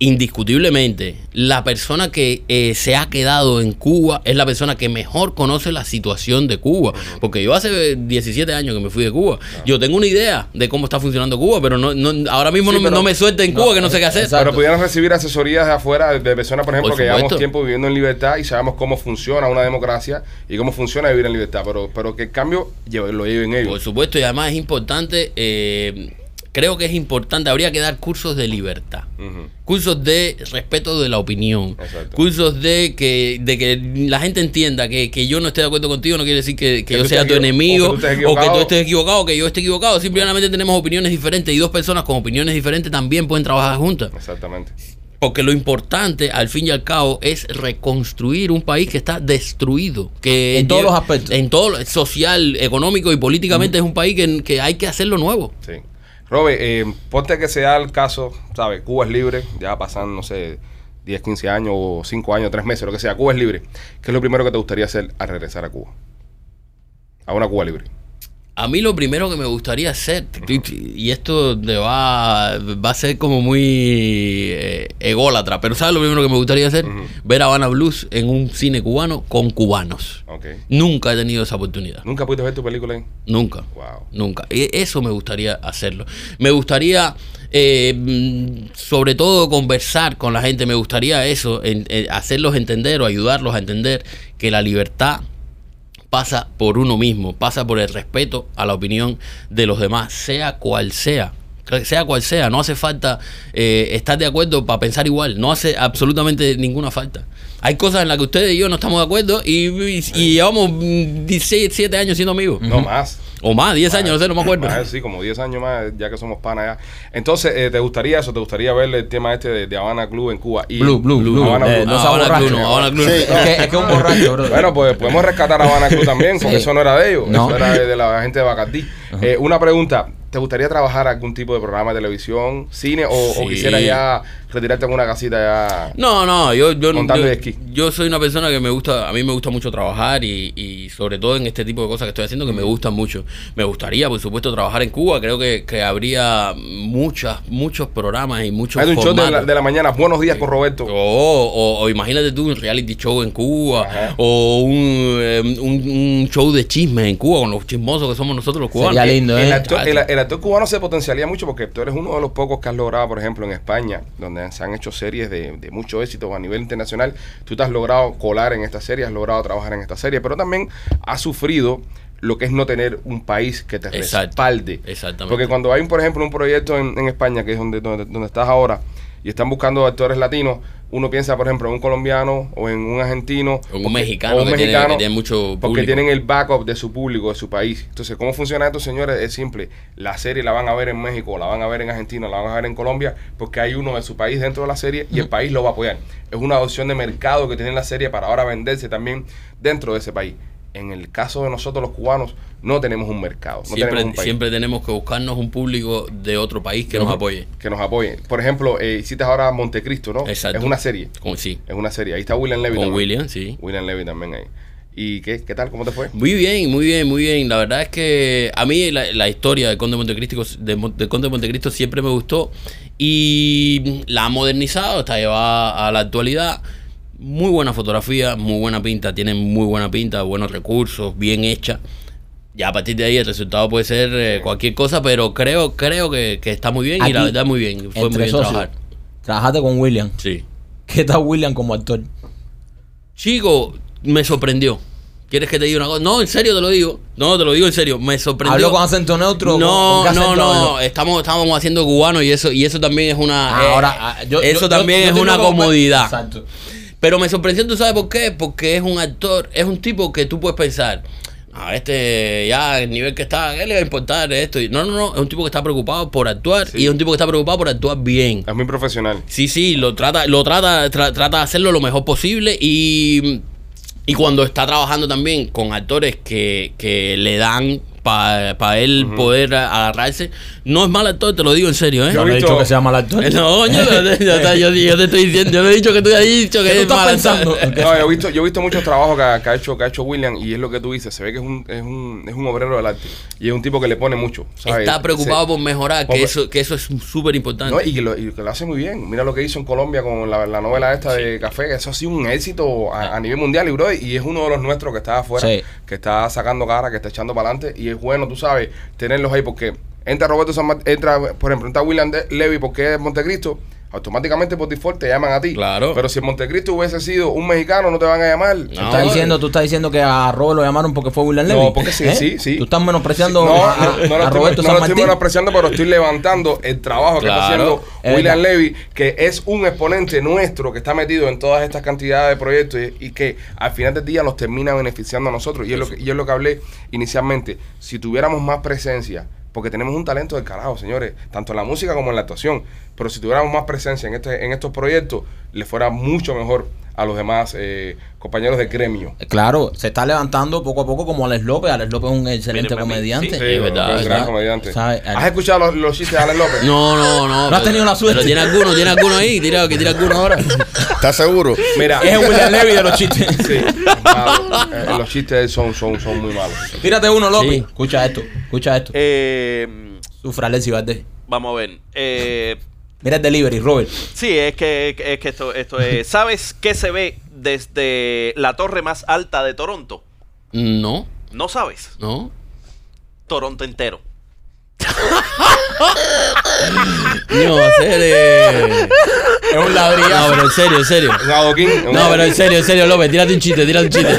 indiscutiblemente, la persona que eh, se ha quedado en Cuba es la persona que mejor conoce la situación de Cuba. Porque yo hace 17 años que me fui de Cuba. Yo tengo una idea de cómo está funcionando Cuba, pero no, no- ahora mismo Sí, no, me- pero- no me suelta en Cuba que no sé qué hacer. exacto. Pero pudieran recibir asesorías de afuera de personas, por ejemplo, Por que llevamos tiempo viviendo en libertad y sabemos cómo funciona una democracia y cómo funciona vivir en libertad. Pero, pero que el cambio lo lleven ellos. Por supuesto, y además es importante, eh, creo que es importante, habría que dar cursos de libertad. Cursos de respeto de la opinión. Exacto. Cursos de que, de que la gente entienda que, que yo no esté de acuerdo contigo no quiere decir que, que yo sea tu enemigo o que tú estés equivocado. que yo esté equivocado. Simplemente tenemos opiniones diferentes y dos personas con opiniones diferentes también pueden trabajar juntas. Exactamente. Porque lo importante, al fin y al cabo, es reconstruir un país que está destruido. Que En todos los aspectos. En todo, social, económico y políticamente es un país que, que hay que hacerlo nuevo. Sí. Robe, eh, ponte que sea el caso, ¿sabes? Cuba es libre, ya pasan, no sé, 10, 15 años o 5 años, 3 meses, lo que sea. Cuba es libre. ¿Qué es lo primero que te gustaría hacer al regresar a Cuba? A una Cuba libre. A mí lo primero que me gustaría hacer, y esto te va, va a ser como muy eh, ególatra, pero ¿sabes lo primero que me gustaría hacer? Ver Habana Blues en un cine cubano con cubanos. Ok. Nunca he tenido esa oportunidad. ¿Nunca pudiste ver tu película ahí? Nunca. Wow. Nunca. E- Eso me gustaría hacerlo. Me gustaría, eh, mm, sobre todo, conversar con la gente. Me gustaría eso, en- en hacerlos entender o ayudarlos a entender que la libertad pasa por uno mismo, pasa por el respeto a la opinión de los demás, sea cual sea. Sea cual sea, no hace falta eh, estar de acuerdo para pensar igual, no hace absolutamente ninguna falta. Hay cosas en las que ustedes y yo no estamos de acuerdo y, y- y llevamos 17 años siendo amigos. No más. O más, 10 años, no sé, no me acuerdo. Más, sí, como 10 años más, ya que somos panas ya. Entonces, eh, ¿te gustaría eso? ¿Te gustaría ver el tema este de, de Habana Club en Cuba? Y Blue, Blue, Blue. Habana Eh, no sea Habana borracho. Club, no, Habana Club. Sí. Es que es que es un borracho, bro. Bueno, pues podemos rescatar a Habana Club también, porque Sí. eso no era de ellos, No. eso era de, de la gente de Bacardí. Eh, una pregunta, ¿te gustaría trabajar algún tipo de programa de televisión, cine, o, o Sí. quisieras ya retirarte en una casita ya? No, no, yo, yo, yo, yo soy una persona que me gusta, a mí me gusta mucho trabajar y, y sobre todo en este tipo de cosas que estoy haciendo que me gustan mucho. Me gustaría, por supuesto, trabajar en Cuba. Creo que, que habría muchas, muchos programas y muchos Hay un show de la, de la mañana, buenos días con Roberto. O, o- o imagínate tú un reality show en Cuba Ajá. o un, eh, un, un show de chismes en Cuba con los chismosos que somos nosotros los cubanos. Sería lindo, El ¿eh? actor, el, el actor cubano se potenciaría mucho porque tú eres uno de los pocos que has logrado, por ejemplo, en España, donde se han hecho series de, de mucho éxito a nivel internacional. Tú te has logrado colar en esta serie, has logrado trabajar en esta serie, pero también has sufrido lo que es no tener un país que te Exacto. respalde. Exactamente. Porque cuando hay, por ejemplo, un proyecto en, en España, que es donde, donde, donde estás ahora, y están buscando actores latinos, uno piensa, por ejemplo, en un colombiano o en un argentino. O un porque- mexicano o un que tiene- mexicano, que tiene mucho Porque público. tienen el backup de su público, de su país. Entonces, ¿cómo funciona esto, señores? Es simple. La serie la van a ver en México, la van a ver en Argentina, la van a ver en Colombia, porque hay uno de su país dentro de la serie y el país lo va a apoyar. Es una opción de mercado que tiene la serie para ahora venderse también dentro de ese país. En el caso de nosotros los cubanos, no tenemos un mercado. No tenemos siempre, un siempre tenemos que buscarnos un público de otro país que nos apoye. Que nos apoye. Por ejemplo, eh, hiciste ahora Montecristo, ¿no? Exacto. Es una serie. Con, sí, Es una serie. Ahí está William Levy. con también. William, sí. William Levy también ahí. ¿Y qué, qué tal? ¿Cómo te fue? Muy bien, muy bien, muy bien. La verdad es que a mí la, la historia del Conde de Montecristo, de, del Conde de Montecristo siempre me gustó y la ha modernizado, está llevada a la actualidad. Muy buena fotografía, muy buena pinta, tiene muy buena pinta, buenos recursos, bien hecha. Ya a partir de ahí el resultado puede ser eh, cualquier cosa, pero creo creo que, que está muy bien y la Aquí, verdad muy bien. Fue muy bien socios. trabajar. Trabajaste con William. Sí. ¿Qué tal William como actor? Chico, me sorprendió. ¿Quieres que te diga una cosa? No, en serio te lo digo. No, te lo digo en serio. Me sorprendió. ¿Habló con acento neutro? No, ¿Con- con qué no, no. Estamos, estábamos haciendo cubano y eso, y eso también es una. Ah, eh, ahora, ah, yo- eso yo- también yo- es una comodidad. Exacto. Pero me sorprendió, ¿tú sabes por qué? Porque es un actor, es un tipo que tú puedes pensar. A este, ya, el nivel que está, ¿qué le va a importar esto? Y- No, no, no. Es un tipo que está preocupado por actuar Sí. y es un tipo que está preocupado por actuar bien. Es muy profesional. Sí, sí, lo trata, lo trata, tra- trata de hacerlo lo mejor posible y, y cuando está trabajando también con actores que, que le dan para él poder agarrarse, no es mal actor, te lo digo en serio, ¿eh? Yo no he visto- dicho que sea mal actor. No, yo, te- yo te- yo- yo te estoy diciendo, yo no he dicho que tú hayas dicho que ¿Qué tú es estás mal pensando? actor. No, yo he visto, yo he visto muchos trabajos que, ha- que ha hecho, que ha hecho William y es lo que tú dices. Se ve que es un, es un, es un obrero del arte. Y es un tipo que le pone mucho. ¿sabes? Está preocupado Se- por mejorar, por- que eso, que eso es súper importante. No, y, que lo, y que lo hace muy bien. Mira lo que hizo en Colombia con la, la novela esta de Café, que eso ha sido un éxito a, a nivel mundial. Y, bro, y es uno de los nuestros que está afuera, Sí. que está sacando cara, que está echando para adelante. Y bueno, tú sabes, tenerlos ahí porque entra Roberto San Mart- entra, por ejemplo, entra William Levy porque es Montecristo. Automáticamente por default te llaman a ti. Claro. Pero si en Montecristo hubiese sido un mexicano, no te van a llamar. No. ¿Tú estás, diciendo, tú estás diciendo que a Robert lo llamaron porque fue William Levy. No, porque sí, ¿Eh? sí, sí. Tú estás menospreciando no, a, no, no lo a estoy, Roberto no lo estoy menospreciando, pero estoy levantando el trabajo que está haciendo es William verdad. Levy, que es un exponente nuestro que está metido en todas estas cantidades de proyectos y, y que al final del día nos termina beneficiando a nosotros. Y es, lo que, y es lo que hablé inicialmente. Si tuviéramos más presencia, porque tenemos un talento del carajo, señores, tanto en la música como en la actuación, pero si tuviéramos más presencia en, este, en estos proyectos, le fuera mucho mejor a los demás eh, compañeros de gremio. Claro, se está levantando poco a poco como Alex López. Alex López es un excelente comediante. Sí, es verdad, un es gran verdad. comediante. ¿Sabe? ¿Has escuchado los, los chistes de Alex López? No, no, no. No has tenido la suerte. Pero tiene alguno, tiene alguno ahí. Tira, que tira alguno ahora. ¿Estás seguro? Mira, Es el William Levy de los chistes. sí, malo. Eh, los chistes son, son, son muy malos. Tírate uno, López. Sí. Escucha esto, escucha esto. Eh, Sufra Alexi Valdés. vamos a ver. Eh, Mira el delivery, Robert. sí, es que, es que esto, esto es. ¿Sabes qué se ve desde la torre más alta de Toronto? No, No sabes. no. Toronto entero. No, serio. Es un ladrillazo. No, pero en serio, en serio. Un adoquín. un No, pero en serio, en serio, López, tírate un chiste, tírate un chiste.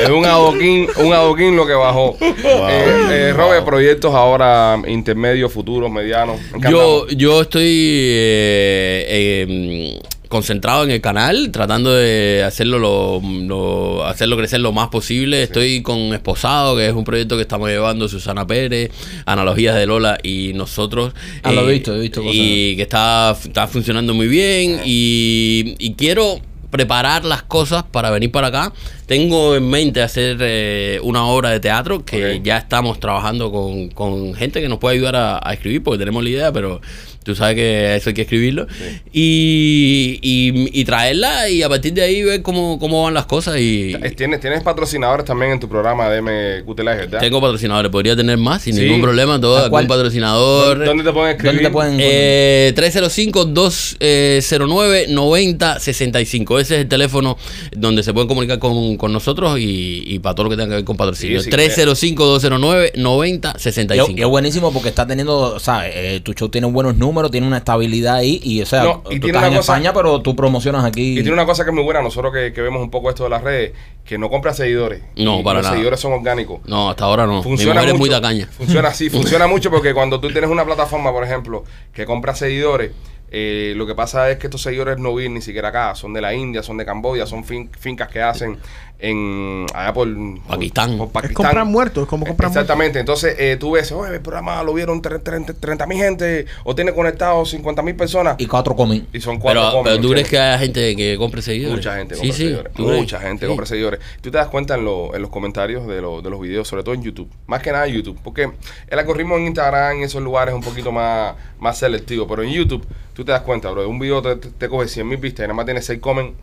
Es un adoquín, un adoquín lo que bajó. Eh, eh, Robert, proyectos ahora intermedios, futuros, medianos. ¿En qué Yo, yo estoy eh, eh, concentrado en el canal, tratando de hacerlo lo, lo- hacerlo crecer lo más posible. Estoy con Esposado, que es un proyecto que estamos llevando Susana Pérez, Analogías de Lola y nosotros. Ah, lo he visto, he visto cosas. Y que está, está funcionando muy bien. Y, y quiero preparar las cosas para venir para acá. Tengo en mente hacer eh, una obra de teatro que ya estamos trabajando con, con gente que nos puede ayudar a, a escribir porque tenemos la idea, pero tú sabes que eso hay que escribirlo. Y, y, y traerla y a partir de ahí ver cómo, cómo van las cosas. Y Eh, ¿Tienes, tienes patrocinadores también en tu programa de Live, ¿verdad? tengo patrocinadores, podría tener más sin Sí. ningún problema. Todo, ¿A algún cuál? patrocinador. ¿Dónde te pueden escribir? ¿Dónde te pueden Eh, 305-209-9065. Ese es el teléfono donde se pueden comunicar con, con nosotros y, y para todo lo que tenga que ver con patrocinio. Sí, sí, 305-209-9065. Y es buenísimo porque está teniendo, ¿sabes? Eh, tu show tiene buenos números, tiene una estabilidad ahí. Y, o sea, No, y tú tiene estás en cosa- España, pero tú promocionas aquí. Y tiene una cosa que es muy buena, nosotros que, que vemos un poco esto de las redes, que no compra seguidores. No, Y para los nada. seguidores son orgánicos. No, hasta ahora no. Funciona Mi mujer es muy mucho. tacaña. Funciona así, funciona mucho porque cuando tú tienes una plataforma, por ejemplo, que compra seguidores, eh, lo que pasa es que estos seguidores no viven ni siquiera acá, son de la India, son de Camboya, son fin- fincas que hacen en allá por Pakistán. por Es Pakistán. comprar muertos, es como comprar muertos. Exactamente, entonces eh, tú ves, oye, el programa lo vieron 30 mil gente o tiene conectados 50 mil personas Y cuatro comen. y son cuatro Pero, comen, pero tú crees que haya gente que compre seguidores. Mucha gente sí, compra sí, seguidores. Mucha gente Sí. compra seguidores. Tú te das cuenta en, lo- en los comentarios de, lo- de los videos, sobre todo en YouTube. Más que nada en YouTube. Porque el algoritmo en Instagram y esos lugares es un poquito más, más selectivo. Pero en YouTube, tú te das cuenta, bro. Un video te, te, te coge 100 mil vistas y nada más tiene 6 comen.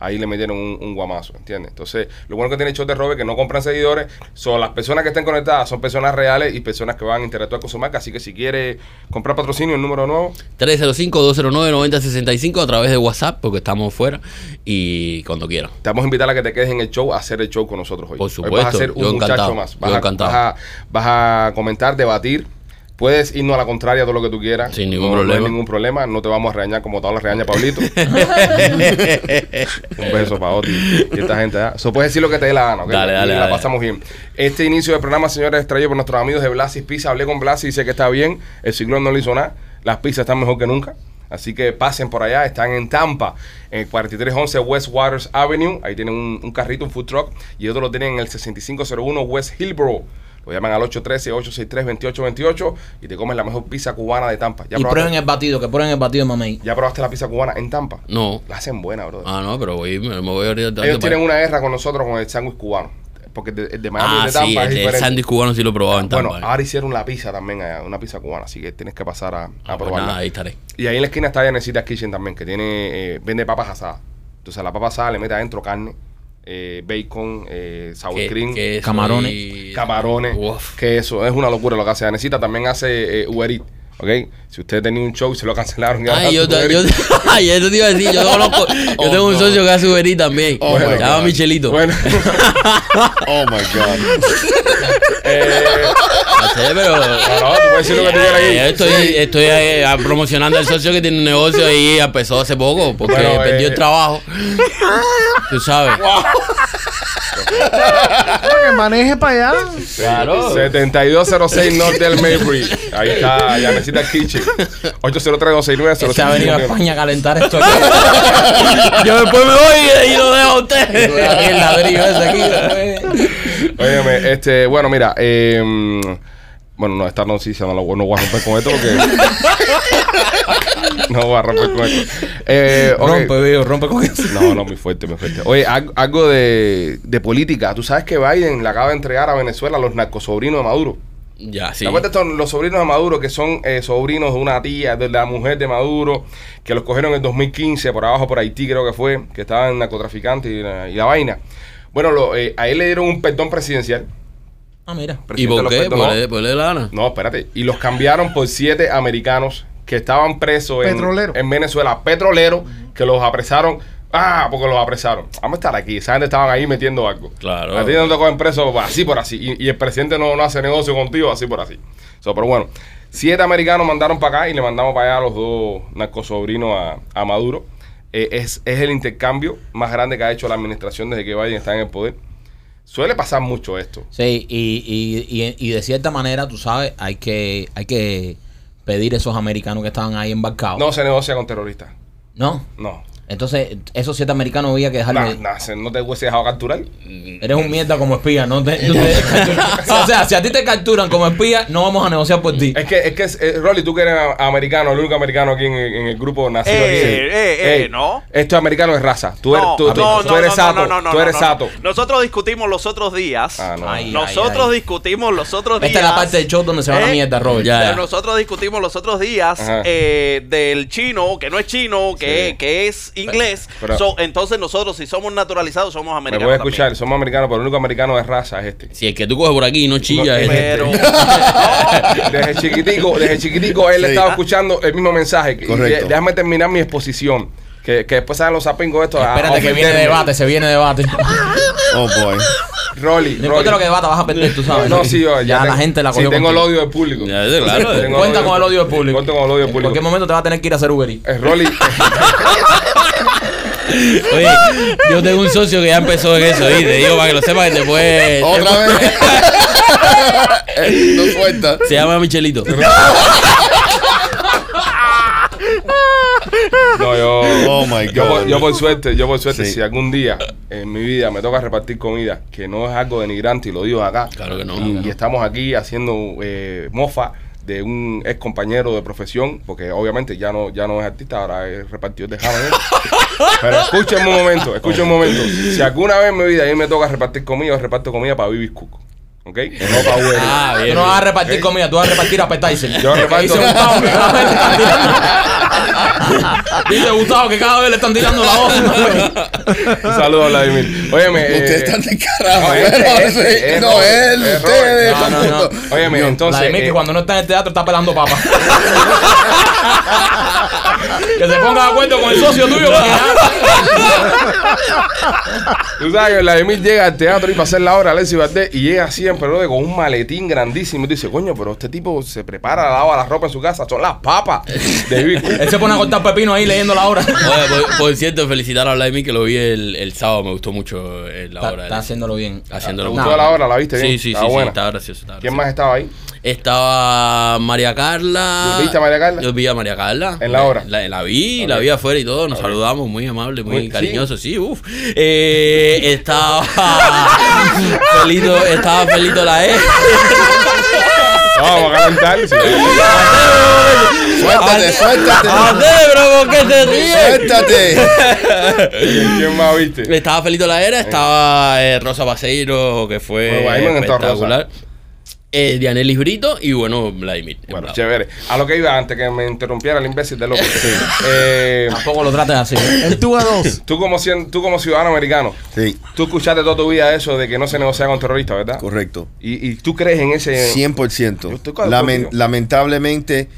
Ahí le metieron un, un guamazo, ¿entiendes? Entonces, lo bueno que tiene el show de Robert que no compran seguidores, son las personas que estén conectadas, son personas reales y personas que van a interactuar con su marca. Así que si quiere comprar patrocinio, el número nuevo, 305-209-9065 a través de WhatsApp porque estamos fuera y cuando quieran. Te vamos a invitar a que te quedes en el show a hacer el show con nosotros hoy. Por Hoy supuesto, vas a ser un muchacho más. yo Vas a, encantado. vas a- vas a comentar, debatir. Puedes irnos a la contraria todo lo que tú quieras. Sin ningún No- No problema. hay ningún problema. No te vamos a regañar como te la regaña Pablito. un beso para Oti y esta gente. Eso puedes decir lo que te dé la gana. ¿ok? Dale, dale, Y la dale. pasamos bien. Este inicio del programa, señores, es traído por nuestros amigos de Blasis Pizza. Hablé con Blasis y dice que está bien. El ciclón no le hizo nada. Las pizzas están mejor que nunca. Así que pasen por allá, están en Tampa, en el 4311 West Waters Avenue. Ahí tienen un, un carrito, un food truck. Y otro lo tienen en el 6501 West Hillborough. Lo llaman al 813-863-2828 y te comes la mejor pizza cubana de Tampa. ¿Ya, y prueben probaste, el batido, que prueben el batido de mamey. ¿Ya probaste la pizza cubana en Tampa? No. La hacen buena, bro. Ah, no, pero voy, me, voy a ahorita. Ellos tienen una guerra con nosotros con el sándwich cubano. Porque el de, el de Miami Ah, el de Tampa sí, es el, el diferente. sándwich cubano sí lo he probado en bueno, Tampa. ahora hicieron la pizza también allá, una pizza cubana, así que tienes que pasar a, a Ah, pues probarla. nada, ahí estaré. Y ahí en la esquina está Yanecita's Kitchen también, que tiene, eh, vende papas asadas. Entonces a la papa asada le mete adentro carne, eh, bacon, eh, sour cream, queso camarones. y- camarones, Uf. que eso es una locura lo que hace. Yanecita también hace eh, Uber Eats, ¿ok? Si usted tenía un show y se lo cancelaron. y ahora Ay, yo, yo, ay, eso te iba a decir, yo conozco, yo Oh, tengo un no. socio que hace Uber también. Oh, se my llama. Michelito. Bueno, Oh my God. eh, No sé, pero... no, no, tú puedes decir lo que te quiera Eh, estoy estoy eh, promocionando al socio que tiene un negocio ahí, empezó hace poco, porque Bueno, perdió eh, el trabajo. Tú sabes. Que maneje para allá. Claro. 7206 North del Maybury. Ahí está Yanecita's Kitchen. 803 Se ha venido a España a calentar esto. Yo después me voy y lo dejo a usted. Aquí el ladrillo ese aquí. Óyeme, este, bueno, mira, eh, Bueno, no, esta noticia no la no voy a romper con esto porque. no voy a romper con esto. Eh. Rompe, viejo, rompe con eso. No, no, muy fuerte, muy fuerte. Oye, algo, de, de política. Tú sabes que Biden le acaba de entregar a Venezuela a los narcosobrinos de Maduro. Ya, sí. ¿Te los sobrinos de Maduro que son eh, sobrinos de una tía, de la mujer de Maduro, que los cogieron en 2015 por abajo por Haití, creo que fue, que estaban narcotraficantes y la, y la vaina? Bueno, lo- eh, a él le dieron un perdón presidencial. Ah, mira. ¿Y por qué? ¿Por le, por le la gana? No, espérate. Y los cambiaron por siete americanos que estaban presos en, Venezuela, petroleros, que los apresaron. Ah, porque los apresaron. Vamos a estar aquí. Esa gente estaban ahí metiendo algo. Claro. A ti no te cogen preso así por así. Y, y el presidente no, no hace negocio contigo así por así. So, pero bueno, siete americanos mandaron para acá y le mandamos para allá a los dos narcosobrinos a, a Maduro. Eh, es, es el intercambio más grande que ha hecho la administración desde que Biden está en el poder. Suele pasar mucho esto. Sí, y, y, y, y de cierta manera, tú sabes, hay que, hay que pedir a esos americanos que estaban ahí embarcados. No se negocia con terroristas. ¿No? No. Entonces, esos siete americanos había que dejarle. Nah, nah, no te hubiese dejado capturar. Eres un mierda como espía, no te, no te. O sea, si a ti te capturan como espía, no vamos a negociar por ti. Es que, es que, eh, Rolly, tú que eres americano, el único americano aquí en, en el grupo nacido Eh, aquí. eh, eh, no. Esto es americano de raza. Tú eres, No, tú, tú- no, tú eres no, sato. no, no, no, tú eres no, no. sato. Nosotros discutimos los otros días. Ah, no. Ay, Nosotros ay, ay. discutimos los otros días. Esta es la parte del show donde se va la ¿eh? mierda, Robert. Ya, Pero ya. Nosotros discutimos los otros días eh, del chino, que no es chino, que, Sí. que es inglés. Pero- So, entonces nosotros, si somos naturalizados, somos Me americanos. voy a escuchar, también. somos americanos, pero el único americano de raza es este. Si el que tú coges por aquí y no chilla No, es Pero. este. Desde chiquitico, desde chiquitico él Sí. estaba escuchando el mismo mensaje. Correcto. déjame terminar mi exposición. Que, que después salen los zapingos estos. Espérate que viene debate, se viene debate. Oh boy. Rolly, No importa lo que debata, vas a perder, tú sabes. No, sí, yo, ya, tengo- la gente la sí, cogió. tengo el odio del público. Ya, claro. Cuenta con el odio del público. Cuenta con el odio del En público. cualquier momento te va a tener que ir a hacer Uber Eats. Eh, Rolly, Oye, yo tengo un socio que ya empezó en eso y te digo para que lo sepas que después. Otra vez. no suelta. Se llama Michelito. no, yo, Oh my yo, God. yo por suerte, yo por suerte, Sí. si algún día en mi vida me toca repartir comida, que no es algo denigrante y lo digo acá, Claro que no. y, estamos aquí haciendo eh, mofa de un ex compañero de profesión, porque obviamente ya no, ya no es artista, ahora es repartidor de jamón. Pero escúchenme un momento, escúchenme un momento. Si alguna vez en mi vida a mí me toca repartir comida, yo reparto comida para Bibis Cook. ¿Ok? No para Uber. Ah, Tú bien. no vas a repartir comida, tú vas a repartir appetizer. Yo reparto- Dice Gustavo que cada vez le están tirando. Dice Gustavo que cada vez le están tirando la voz. Un saludo a Vladimir. Óyeme. eh, Ustedes están de carajo. no, este, este, sí, es no, él, es ustedes. No, no, mundo. Óyeme, entonces. Vladimir, que eh, cuando no está en el teatro está pelando papas. que se ponga de acuerdo con el socio tuyo. Tú sabes que Vladimir llega al teatro y para hacer la obra Alexis Valdés y llega siempre ¿no? con un maletín grandísimo y dice, coño, pero este tipo se prepara, lava la ropa en su casa, son las papas de. Él se pone a cortar pepino ahí leyendo la obra. Oye, por, por cierto, felicitar a Vladimir que lo vi el, el sábado. Me gustó mucho eh, la Está, obra. de está haciéndolo bien. Haciéndolo ¿Te muy gustó bien. la obra? ¿La viste bien? Sí, sí, sí, Estaba sí, buena. estaba gracioso. estaba ¿Quién gracioso. más estaba ahí? Estaba María Carla. ¿Viste a María Carla? Yo vi a María Carla. ¿En la obra? La, la vi, la vi afuera y todo. Nos saludamos, muy amable, muy, Muy- sí. cariñoso. Sí, uff. Eh, estaba. Felito, estaba Felito la E. Vamos a calentar. sí. Suéltate, suéltate. ¡Ande, bro! ¿Por qué te ríes? Suéltate. ¿Quién, más viste? Estaba Felito la Era, estaba eh, Rosa Paseiro, que fue Bueno, espectacular. Eh, Dianelis Brito y bueno, Vladimir. Bueno, Bravo. chévere. A lo que iba antes que me interrumpiera el imbécil de López. Eh, Tampoco lo trates así. El tú a dos. tú, como, cien- tú como ciudadano americano, Sí, tú escuchaste toda tu vida eso de que no se negocia con terroristas, ¿verdad? correcto. Y, y tú crees en ese... 100%. Yo estoy con- Lamen- contigo. lamentablemente,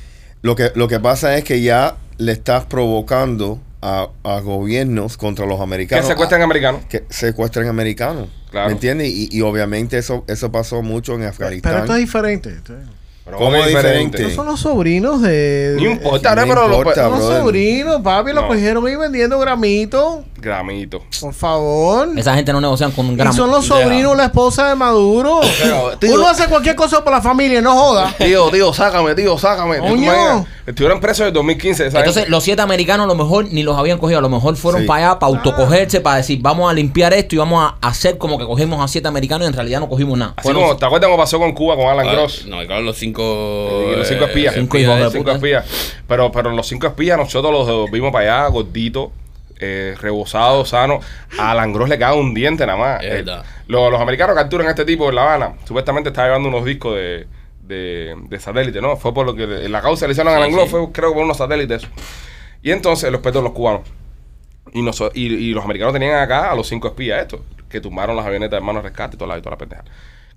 lo que, lo que pasa es que ya le estás provocando a, a gobiernos contra los que americanos. secuestran a- americanos. que secuestran americanos. Claro. ¿Me entiendes? Y, y obviamente eso, eso pasó mucho en Pero Afganistán. esto es diferente. Esto es- Pero ¿Cómo es diferente? Estos son los sobrinos de. Ni importa, No ¿no? pero importa, Los sobrinos, papi, No. los cogieron ahí vendiendo gramitos. Gramito. Por favor. Esa gente no negocian con un Y gramo. son los sobrinos, la esposa de Maduro. Pero, tío- Uno hace cualquier cosa por la familia, no joda. Tío, tío, sácame, tío, sácame. ¿Tú te Coño. Estuvieron presos en 2015. esa Entonces, los siete americanos a lo mejor ni los habían cogido. A lo mejor fueron Sí. para allá para autocogerse, para decir, vamos a limpiar esto y vamos a hacer como que cogimos a siete americanos y en realidad no cogimos nada. Así como, ¿te acuerdas cómo pasó con Cuba, con Alan Ah, Gross? No, claro, los cinco. Y los cinco eh, espías. Cinco hijos de Los cinco puta. espías. Pero, pero los cinco espías nosotros los vimos para allá, gorditos, eh, rebosados, sanos. A Alan Gross le queda un diente nada más. Es Eh, verdad. los, los americanos capturan a este tipo en La Habana. Supuestamente estaba llevando unos discos de, de, de satélite, ¿no? Fue por lo que la causa le hicieron a Sí, Alan Gross, sí. fue creo por unos satélites. Y entonces los petos los cubanos. Y, noso- y, y los americanos tenían acá a los cinco espías estos, que tumbaron las avionetas de hermanos rescate y toda la, y toda la pendeja.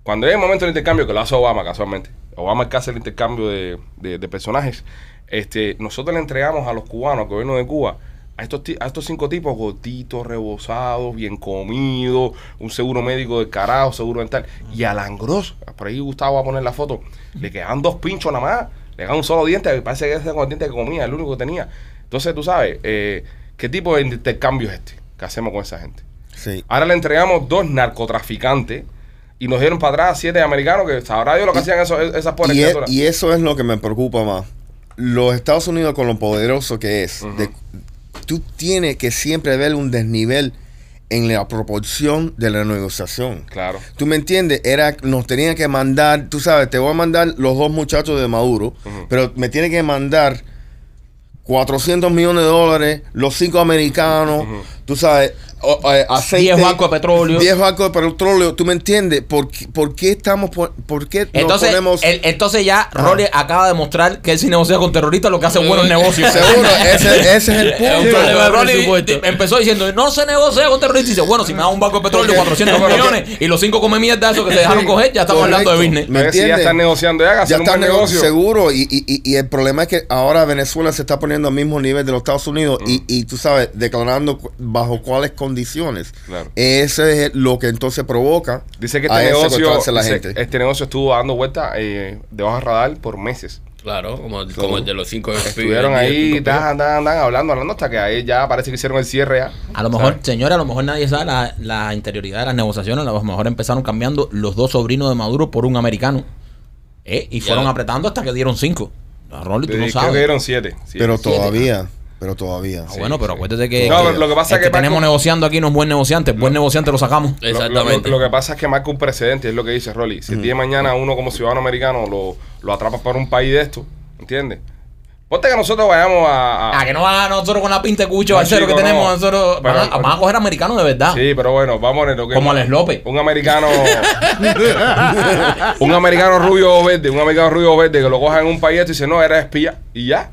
Cuando es el momento del intercambio, que lo hace Obama casualmente, Obama es que hace el intercambio de, de- de personajes, este, nosotros le entregamos a los cubanos, al gobierno de Cuba, a estos, a estos cinco tipos gorditos, rebosados, bien comidos, un seguro médico de carajo, seguro dental. Y a Langros, por ahí Gustavo va a poner la foto, le quedan dos pinchos nada más, le quedan un solo diente, me parece que ese con el diente que comía, el único que tenía. Entonces, tú sabes, eh, ¿qué tipo de intercambio es este que hacemos con esa gente? Sí. Ahora le entregamos dos narcotraficantes y nos dieron para atrás siete americanos que sabrá Dios lo que hacían esos- esas pobres Y, e- y eso es lo que me preocupa más. Los Estados Unidos con lo poderoso que es, de- tú tienes que siempre ver un desnivel en la proporción de la negociación. Claro. ¿Tú me entiendes? Era, nos tenían que mandar, tú sabes, te voy a mandar los dos muchachos de Maduro, pero me tiene que mandar 400 millones de dólares, los cinco americanos, tú sabes, o- eh, aceite. 10 barcos de petróleo. 10 barcos de petróleo, ¿tú me entiendes? ¿Por, qué- por qué estamos, por, por qué no Entonces, ponemos... el- entonces ya Rolly acaba de mostrar que él si negocia con terroristas lo que hace buenos negocios. Seguro, ese, ese es el punto. Rolly di- empezó diciendo, no se negocia con terroristas. Y dice, bueno, si me da un barco de petróleo de 400 No, pero millones y los cinco come mierda eso que se dejaron coger, ya estamos Correcto. hablando de business. ¿Me si ya entiendes? están negociando, ya, Ya hacer un está buen nego- negocio. seguro y, y- y- el problema es que ahora Venezuela se está poniendo al mismo nivel de los Estados Unidos y, y tú sabes, declarando bajo cuáles condiciones. Claro. Ese es lo que entonces provoca Dice que este negocio, la dice, gente. este negocio estuvo dando vueltas eh, debajo del radar por meses. Claro, como, como el de los cinco Estuvieron ahí, dan, dan, dan, hablando, hablando, hasta que ahí ya parece que hicieron el cierre ya. A lo mejor, ¿Sabes? señora, a lo mejor nadie sabe la, la interioridad de las negociaciones. A lo mejor empezaron cambiando los dos sobrinos de Maduro por un americano. ¿Eh? Y Ya. fueron apretando hasta que dieron cinco. A Rolly, tú no Creo que sabes. dieron siete. pero siete. Pero todavía. Ah, bueno, pero acuérdate que, No, que pero lo que pasa el es que tenemos Marco- negociando aquí no es buen negociante. Buen negociante lo sacamos. Lo- lo- Exactamente. Lo, lo que pasa es que marca un precedente, es lo que dice Rolly. Si el día de mañana uno como ciudadano americano lo, lo atrapa por un país de esto, ¿entiendes? Ponte que nosotros vayamos a... a- Ah, que no van a nosotros con la pinta de cucho al cero que tenemos. no. Nosotros, van, a, Pero- van a coger americanos de verdad. Sí, pero bueno, vamos a poner lo que... Como Alex López. Un americano... un americano rubio o verde, un americano rubio o verde que lo coja en un país y dice, no, eres espía. Y ya.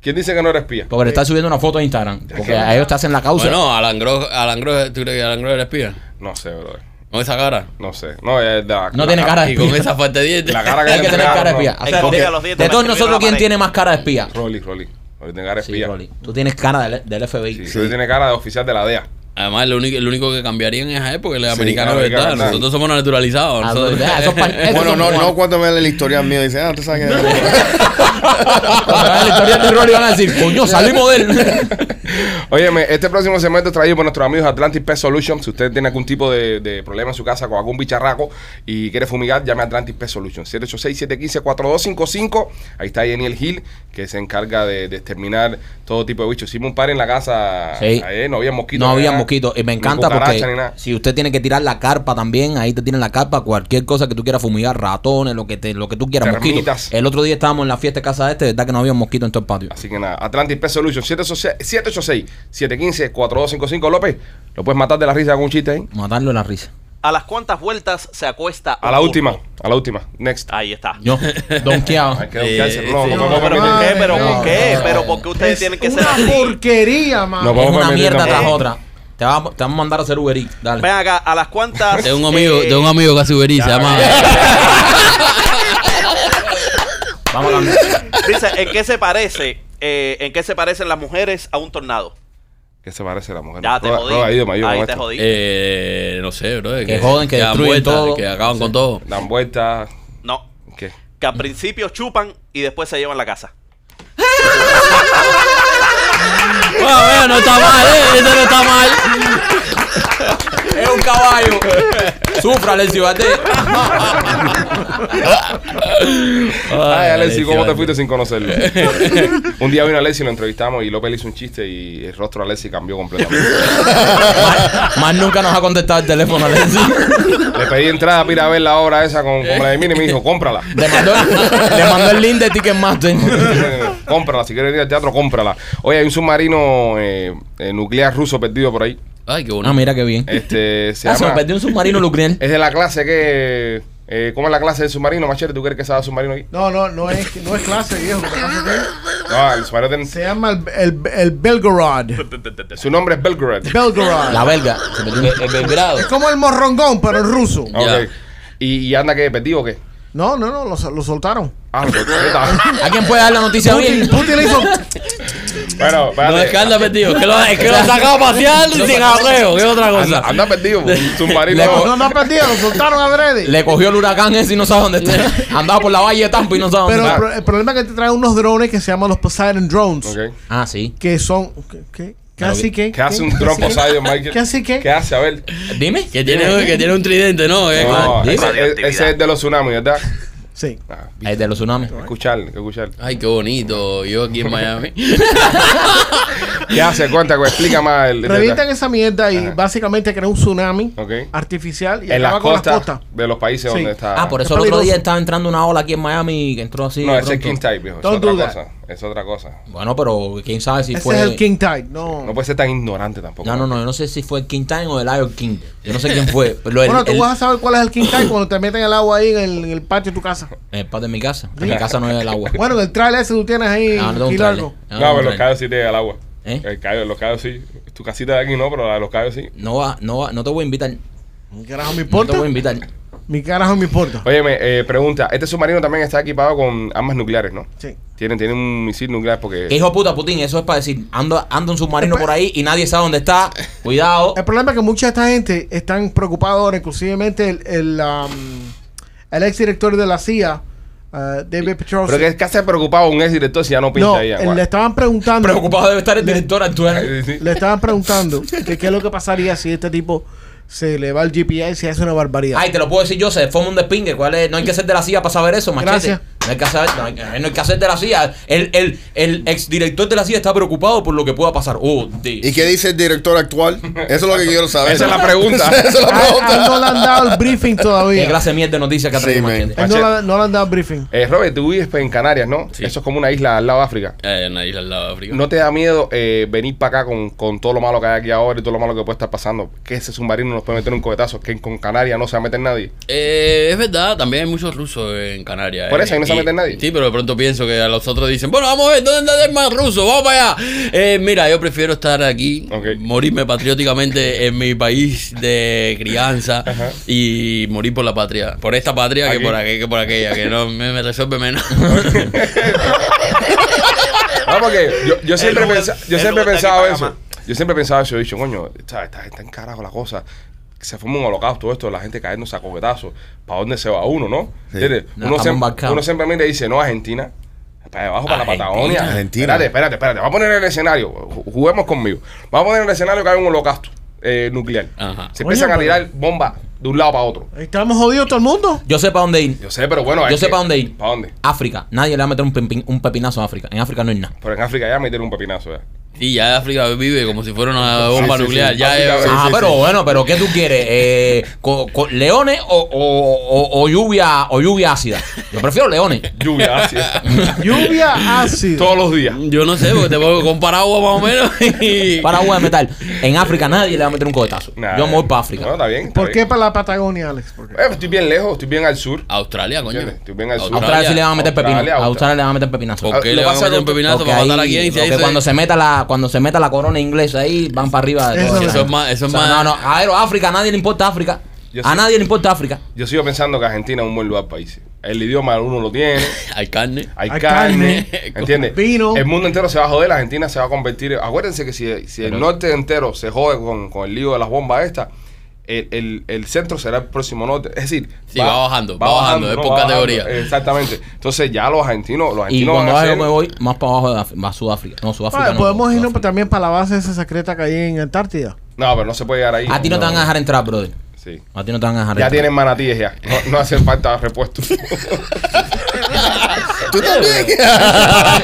¿Quién dice que no eres espía? Porque le está subiendo una foto a Instagram. Porque que- a ellos te hacen la causa. Bueno, Alan Gross, Alan Gross, ¿tú crees que Alan Gross era espía? No sé, brother. Con esa cara. No sé. No, es la, No la tiene cara de Y con espía. esa falta de dientes. La cara que Hay que tener cara de espía. O sea, Escondía de, los de todos nosotros, ¿quién tiene más cara de espía? Rolly, Rolly. Rolly tiene cara de Sí, espía. Rolly. Tú tienes cara del, del FBI. Sí, Rolly tiene cara de oficial de la DEA. Además, lo único, lo único que cambiaría en esa época es el Sí, americano de americano, verdad. Nosotros somos naturalizados. Ah, nosotros- esos esos Bueno, no, no cuando vean el historial mío dicen, ah, tú sabes que... Cuando vean la historia de Rolly van a decir, coño, salimos de él. Óyeme, este próximo segmento es traído por nuestros amigos Atlantic Pest Solutions. Si usted tiene algún tipo de, de problema en su casa con algún bicharraco y quiere fumigar, llame a Atlantic Pest Solutions. 786-715-4255. Ahí está Daniel Hill, que se encarga de, de exterminar todo tipo de bichos. Hicimos un par en la casa. Sí. ayer, no había mosquitos. No había nada, mosquitos. Y me encanta porque si usted tiene que tirar la carpa también, ahí te tienen la carpa, cualquier cosa que tú quieras fumigar, ratones, lo que te, lo que tú quieras, mosquitos. Termitas. El otro día estábamos en la fiesta de casa de este, verdad que no había mosquitos en todo el patio. Así que nada, Atlantic Pest Solutions. 786-715-4255. López, ¿lo puedes matar de la risa con un chiste ahí? Matarlo en la risa. ¿A las cuántas vueltas se acuesta A un la burro? última, a la última. Next. Ahí está. Yo, donkeado. Hay que donkearse. No, no, No, ¿Pero por qué? ¿Pero por qué? ¿Pero por qué ustedes Es tienen que ser una así? porquería, mano. No, Es una mierda tras otra. Te vamos, te vamos a mandar a hacer Uber Eats. Dale. Ven acá, ¿a las cuántas? De un amigo, eh, de un amigo que hace Uber Eats, se llama. Vamos a cambiar. Dice, ¿en qué se parece? eh, ¿En qué se parecen las mujeres a un tornado? ¿Qué se parece a la mujer? Ya te jodí. Ahí con te esto. jodí. Eh, no sé, bro. Que joden, que dan destruyen vueltas, todo. Que acaban con todo. Dan vueltas. No. ¿Qué? Que al principio chupan y después se llevan la casa. Bueno, bueno, no está mal, ¿eh? Eso no está mal. Es un caballo. Sufra, Alexi Valdés. Ay, Alexi, ¿cómo te fuiste sin conocerlo? Un día vino Alexi, lo entrevistamos y López le hizo un chiste y el rostro de Alexi cambió completamente. Más, más nunca nos ha contestado el teléfono, Alexi. Le pedí entrada para ir a ver la obra esa con, con Vladimir y me dijo, cómprala. Le mandó, le mandó el link de Ticketmaster. cómprala, si quieres ir al teatro, cómprala. Oye, hay un submarino eh, eh, nuclear ruso perdido por ahí. Ay, qué bonito. Ah, mira qué bien. Este, se Ah, se me llama... perdió un submarino nuclear. Es de la clase que... eh, ¿Cómo es la clase del submarino, Machete? ¿Tú crees que sabe submarino aquí? No, no, no es, no es clase, viejo. Lo que pasa es que No, el submarino tiene- Se llama el, el, el Belgorod. Su nombre es Belgrade. Belgorod. La belga. Se perdió un- El, el Belgrado. Es como el morrongón, pero en ruso. Ok. Ya. ¿Y, y anda que perdido o qué? No, no, no, lo, lo soltaron. Ah, lo ¿qué ¿A quién puede dar la noticia Putin, bien? Putin le hizo. Bueno, No es que anda perdido. Es que lo, es que lo sacaba a pasear sin arreo. ¿Qué otra cosa? Anda, anda perdido. Un submarino. No, no ha perdido, lo soltaron a Brady. Le cogió el huracán ese y no sabe dónde está. Andaba por la valle de Tampa y no sabe Pero dónde el, está. pro- el problema es que te traen unos drones que se llaman los Poseidon Drones. Ok. Ah, sí. Que son. ¿Qué? ¿Qué, ¿Qué así que? ¿Qué hace un ¿Qué dron? Poseidon, Michael? ¿Qué así que? ¿Qué hace? A ver. Dime. Que tiene, que tiene un tridente, ¿no? Eh, No, dime. ese, ese- ese es de los tsunamis, ¿verdad? Sí. Ah, Es de los tsunamis. escuchar, escuchar. Ay, qué bonito. Yo aquí en Miami. ¿Qué hace? Cuenta, explica más. El, Revientan esa mierda y Ajá. básicamente crea un tsunami artificial y en las acaba las costas, de los países Sí. donde está. Ah, por Es eso el otro día estaba entrando una ola aquí en Miami que entró así. No, ese es. King Tide, viejo. Es otra do that. cosa. Es otra cosa. Bueno, pero quién sabe si Ese fue. es el King Tide. No. No puede ser tan ignorante tampoco. No, no, no, yo no sé si fue el King Time o el Lion King. Yo no sé quién fue. Pero el, bueno, tú el- vas a saber cuál es el King Tide cuando te meten el agua ahí en el, en el patio de tu casa. el padre de mi casa. En mi casa no es el agua. Bueno, en el trailer ese tú tienes ahí Ah, no tengo un aquí trailer. largo. No, pero los callos sí te llega al agua. ¿Eh? El callo, los callos sí. Tu casita de aquí no, pero la de los callos sí. No va, no va, no te voy a invitar. Carajo me No importa. te voy a invitar. Mi carajo me importa. Óyeme, eh, pregunta. Este submarino también está equipado con armas nucleares, ¿no? Sí. Tienen, tienen un misil nuclear porque... ¿Qué hijo de puta, Putin? Eso es para decir, ando, ando un submarino por ahí y nadie sabe dónde está. Cuidado. El problema es que mucha de esta gente están preocupados ahora, inclusivemente el, el, um, el ex director de la CIA, uh, David Petrosi. Pero que, que hace preocupado un ex director si ya no pinta no, ahí. le estaban preguntando. Preocupado debe estar el director actual. Le estaban preguntando que qué es lo que pasaría si este tipo se le va el GPS y hace una barbaridad. Ay, te lo puedo decir yo, se forma un despingue. ¿Cuál es? No hay que ser de la CIA para saber eso, machete. Gracias. No hay que saber, no hay, no hay que ser de la CIA. El, el, el exdirector de la CIA está preocupado por lo que pueda pasar. Oh, ¿Y qué dice el director actual? Eso es lo que quiero saber. Esa es la pregunta. Esa es la A- a él pregunta. no le han dado el briefing Qué todavía. clase de mierda de noticias que ha Sí, traído él no, le, no le han dado el briefing. Eh, Robert, tú vives en Canarias, ¿no? Sí. Eso es como una isla al lado de África. Eh, en la isla al lado de África. ¿No te da miedo eh, venir para acá con, con todo lo malo que hay aquí ahora y todo lo malo que puede estar pasando? Que ese submarino nos puede meter un cohetazo, que con Canarias no se va a meter nadie. Eh, es verdad, también hay muchos rusos en Canarias. Por eh, eso, ahí no se y- mete nadie. Sí, pero de pronto pienso que a los otros dicen, bueno, vamos a ver, ¿dónde está el más ruso? Vamos para allá. Eh, mira, yo prefiero estar aquí, morirme patrióticamente en mi país de crianza Ajá. y morir por la patria. Por esta patria Aquí. que por, aqu- que por aquella, que no me, me resuelve menos. No, porque yo, yo siempre, lugar- pensa- yo siempre eso. Yo siempre he pensado eso. He dicho, coño, está, está, está en carajo la cosa. Se forma un holocausto esto, la gente cayéndose a coquetazos. ¿Para dónde se va uno, no? Sí. ¿Entiendes? No, uno, siempre, uno siempre mira y dice, no, Argentina. Para abajo, para la. Patagonia. Argentina. Espérate, espérate, espérate. Vamos a poner el escenario. Ju- Juguemos conmigo. Vamos a poner el escenario que hay un holocausto eh, nuclear. Ajá. Se empiezan a pero- tirar bombas de un lado para otro. Estamos jodidos todo el mundo. Yo sé para dónde ir. Yo sé, pero bueno. Yo sé que- para dónde ir. ¿Para dónde? África. Nadie le va a meter un, pepin- un pepinazo a África. En África no hay nada. Pero en África ya metieron un pepinazo. Ya. Sí, ya África vive como si fuera una bomba sí, sí. nuclear. Ya África, es- sí, ah, sí, pero sí. bueno, pero ¿qué tú quieres? Eh, co- co- ¿Leones o, o- o- o lluvia o lluvia ácida? Yo prefiero leones. Lluvia ácida. Lluvia ácida. Todos los días. Yo no sé, porque te puedo comprar agua más o menos. y- Para agua de metal. En África nadie le va a meter un cohetazo. Nah. Yo me voy para No, África. está bien. está ¿Por bien. qué para la Patagonia, Alex? Eh, estoy bien lejos, estoy bien al sur. Australia, coño. Estoy bien al sur. A Australia sí le van a meter. A Australia. Australia le van a meter pepinazo. ¿Por qué Lo le van a meter un pepinazo para matar a quién? Porque cuando se meta la cuando se meta la corona inglesa ahí van para arriba de Eso Eso es más, eso es O sea, más. no, no, a ver, África, a nadie le importa África. Yo a sí. nadie le importa África. Yo sigo pensando que Argentina es un buen lugar para irse. El idioma uno lo tiene, Hay carne. hay, Hay carne, carne, ¿entiendes? vino. El mundo entero se va a joder, la Argentina se va a convertir. Acuérdense que si, si el norte entero se jode con, con el lío de las bombas estas, el, el- el centro será el próximo norte. Es decir, Sí, va bajando, va bajando, es por categoría. Exactamente. Entonces ya los argentinos, los Y argentinos cuando van a yo hacer- me voy más para abajo de Af- Sudáfrica. No, Sudáfrica Bueno, no. podemos irnos Sudáfrica. también para la base esa secreta que hay en Antártida. No, pero no se puede llegar ahí. A ti no, te van a dejar entrar, brother. Sí. A ti no te van a dejar Ya entrar. tienen manatíes ya. No, no hacen falta repuestos. Tú también.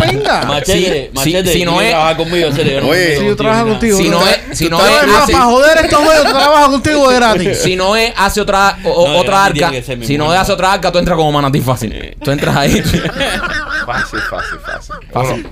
Venga. Machete, Sí, machete, si no es- conmigo, serio, Oye, Si yo trabajo contigo. Si no es, si no es, voy a dejar hace- para joder estos medios, trabajo contigo de gratis. si no es, hace otra, o- o- No, otra arca. Si no es, hace otra arca, tú entras como manatí fácil. Tú entras ahí. fácil, fácil, fácil. Fácil.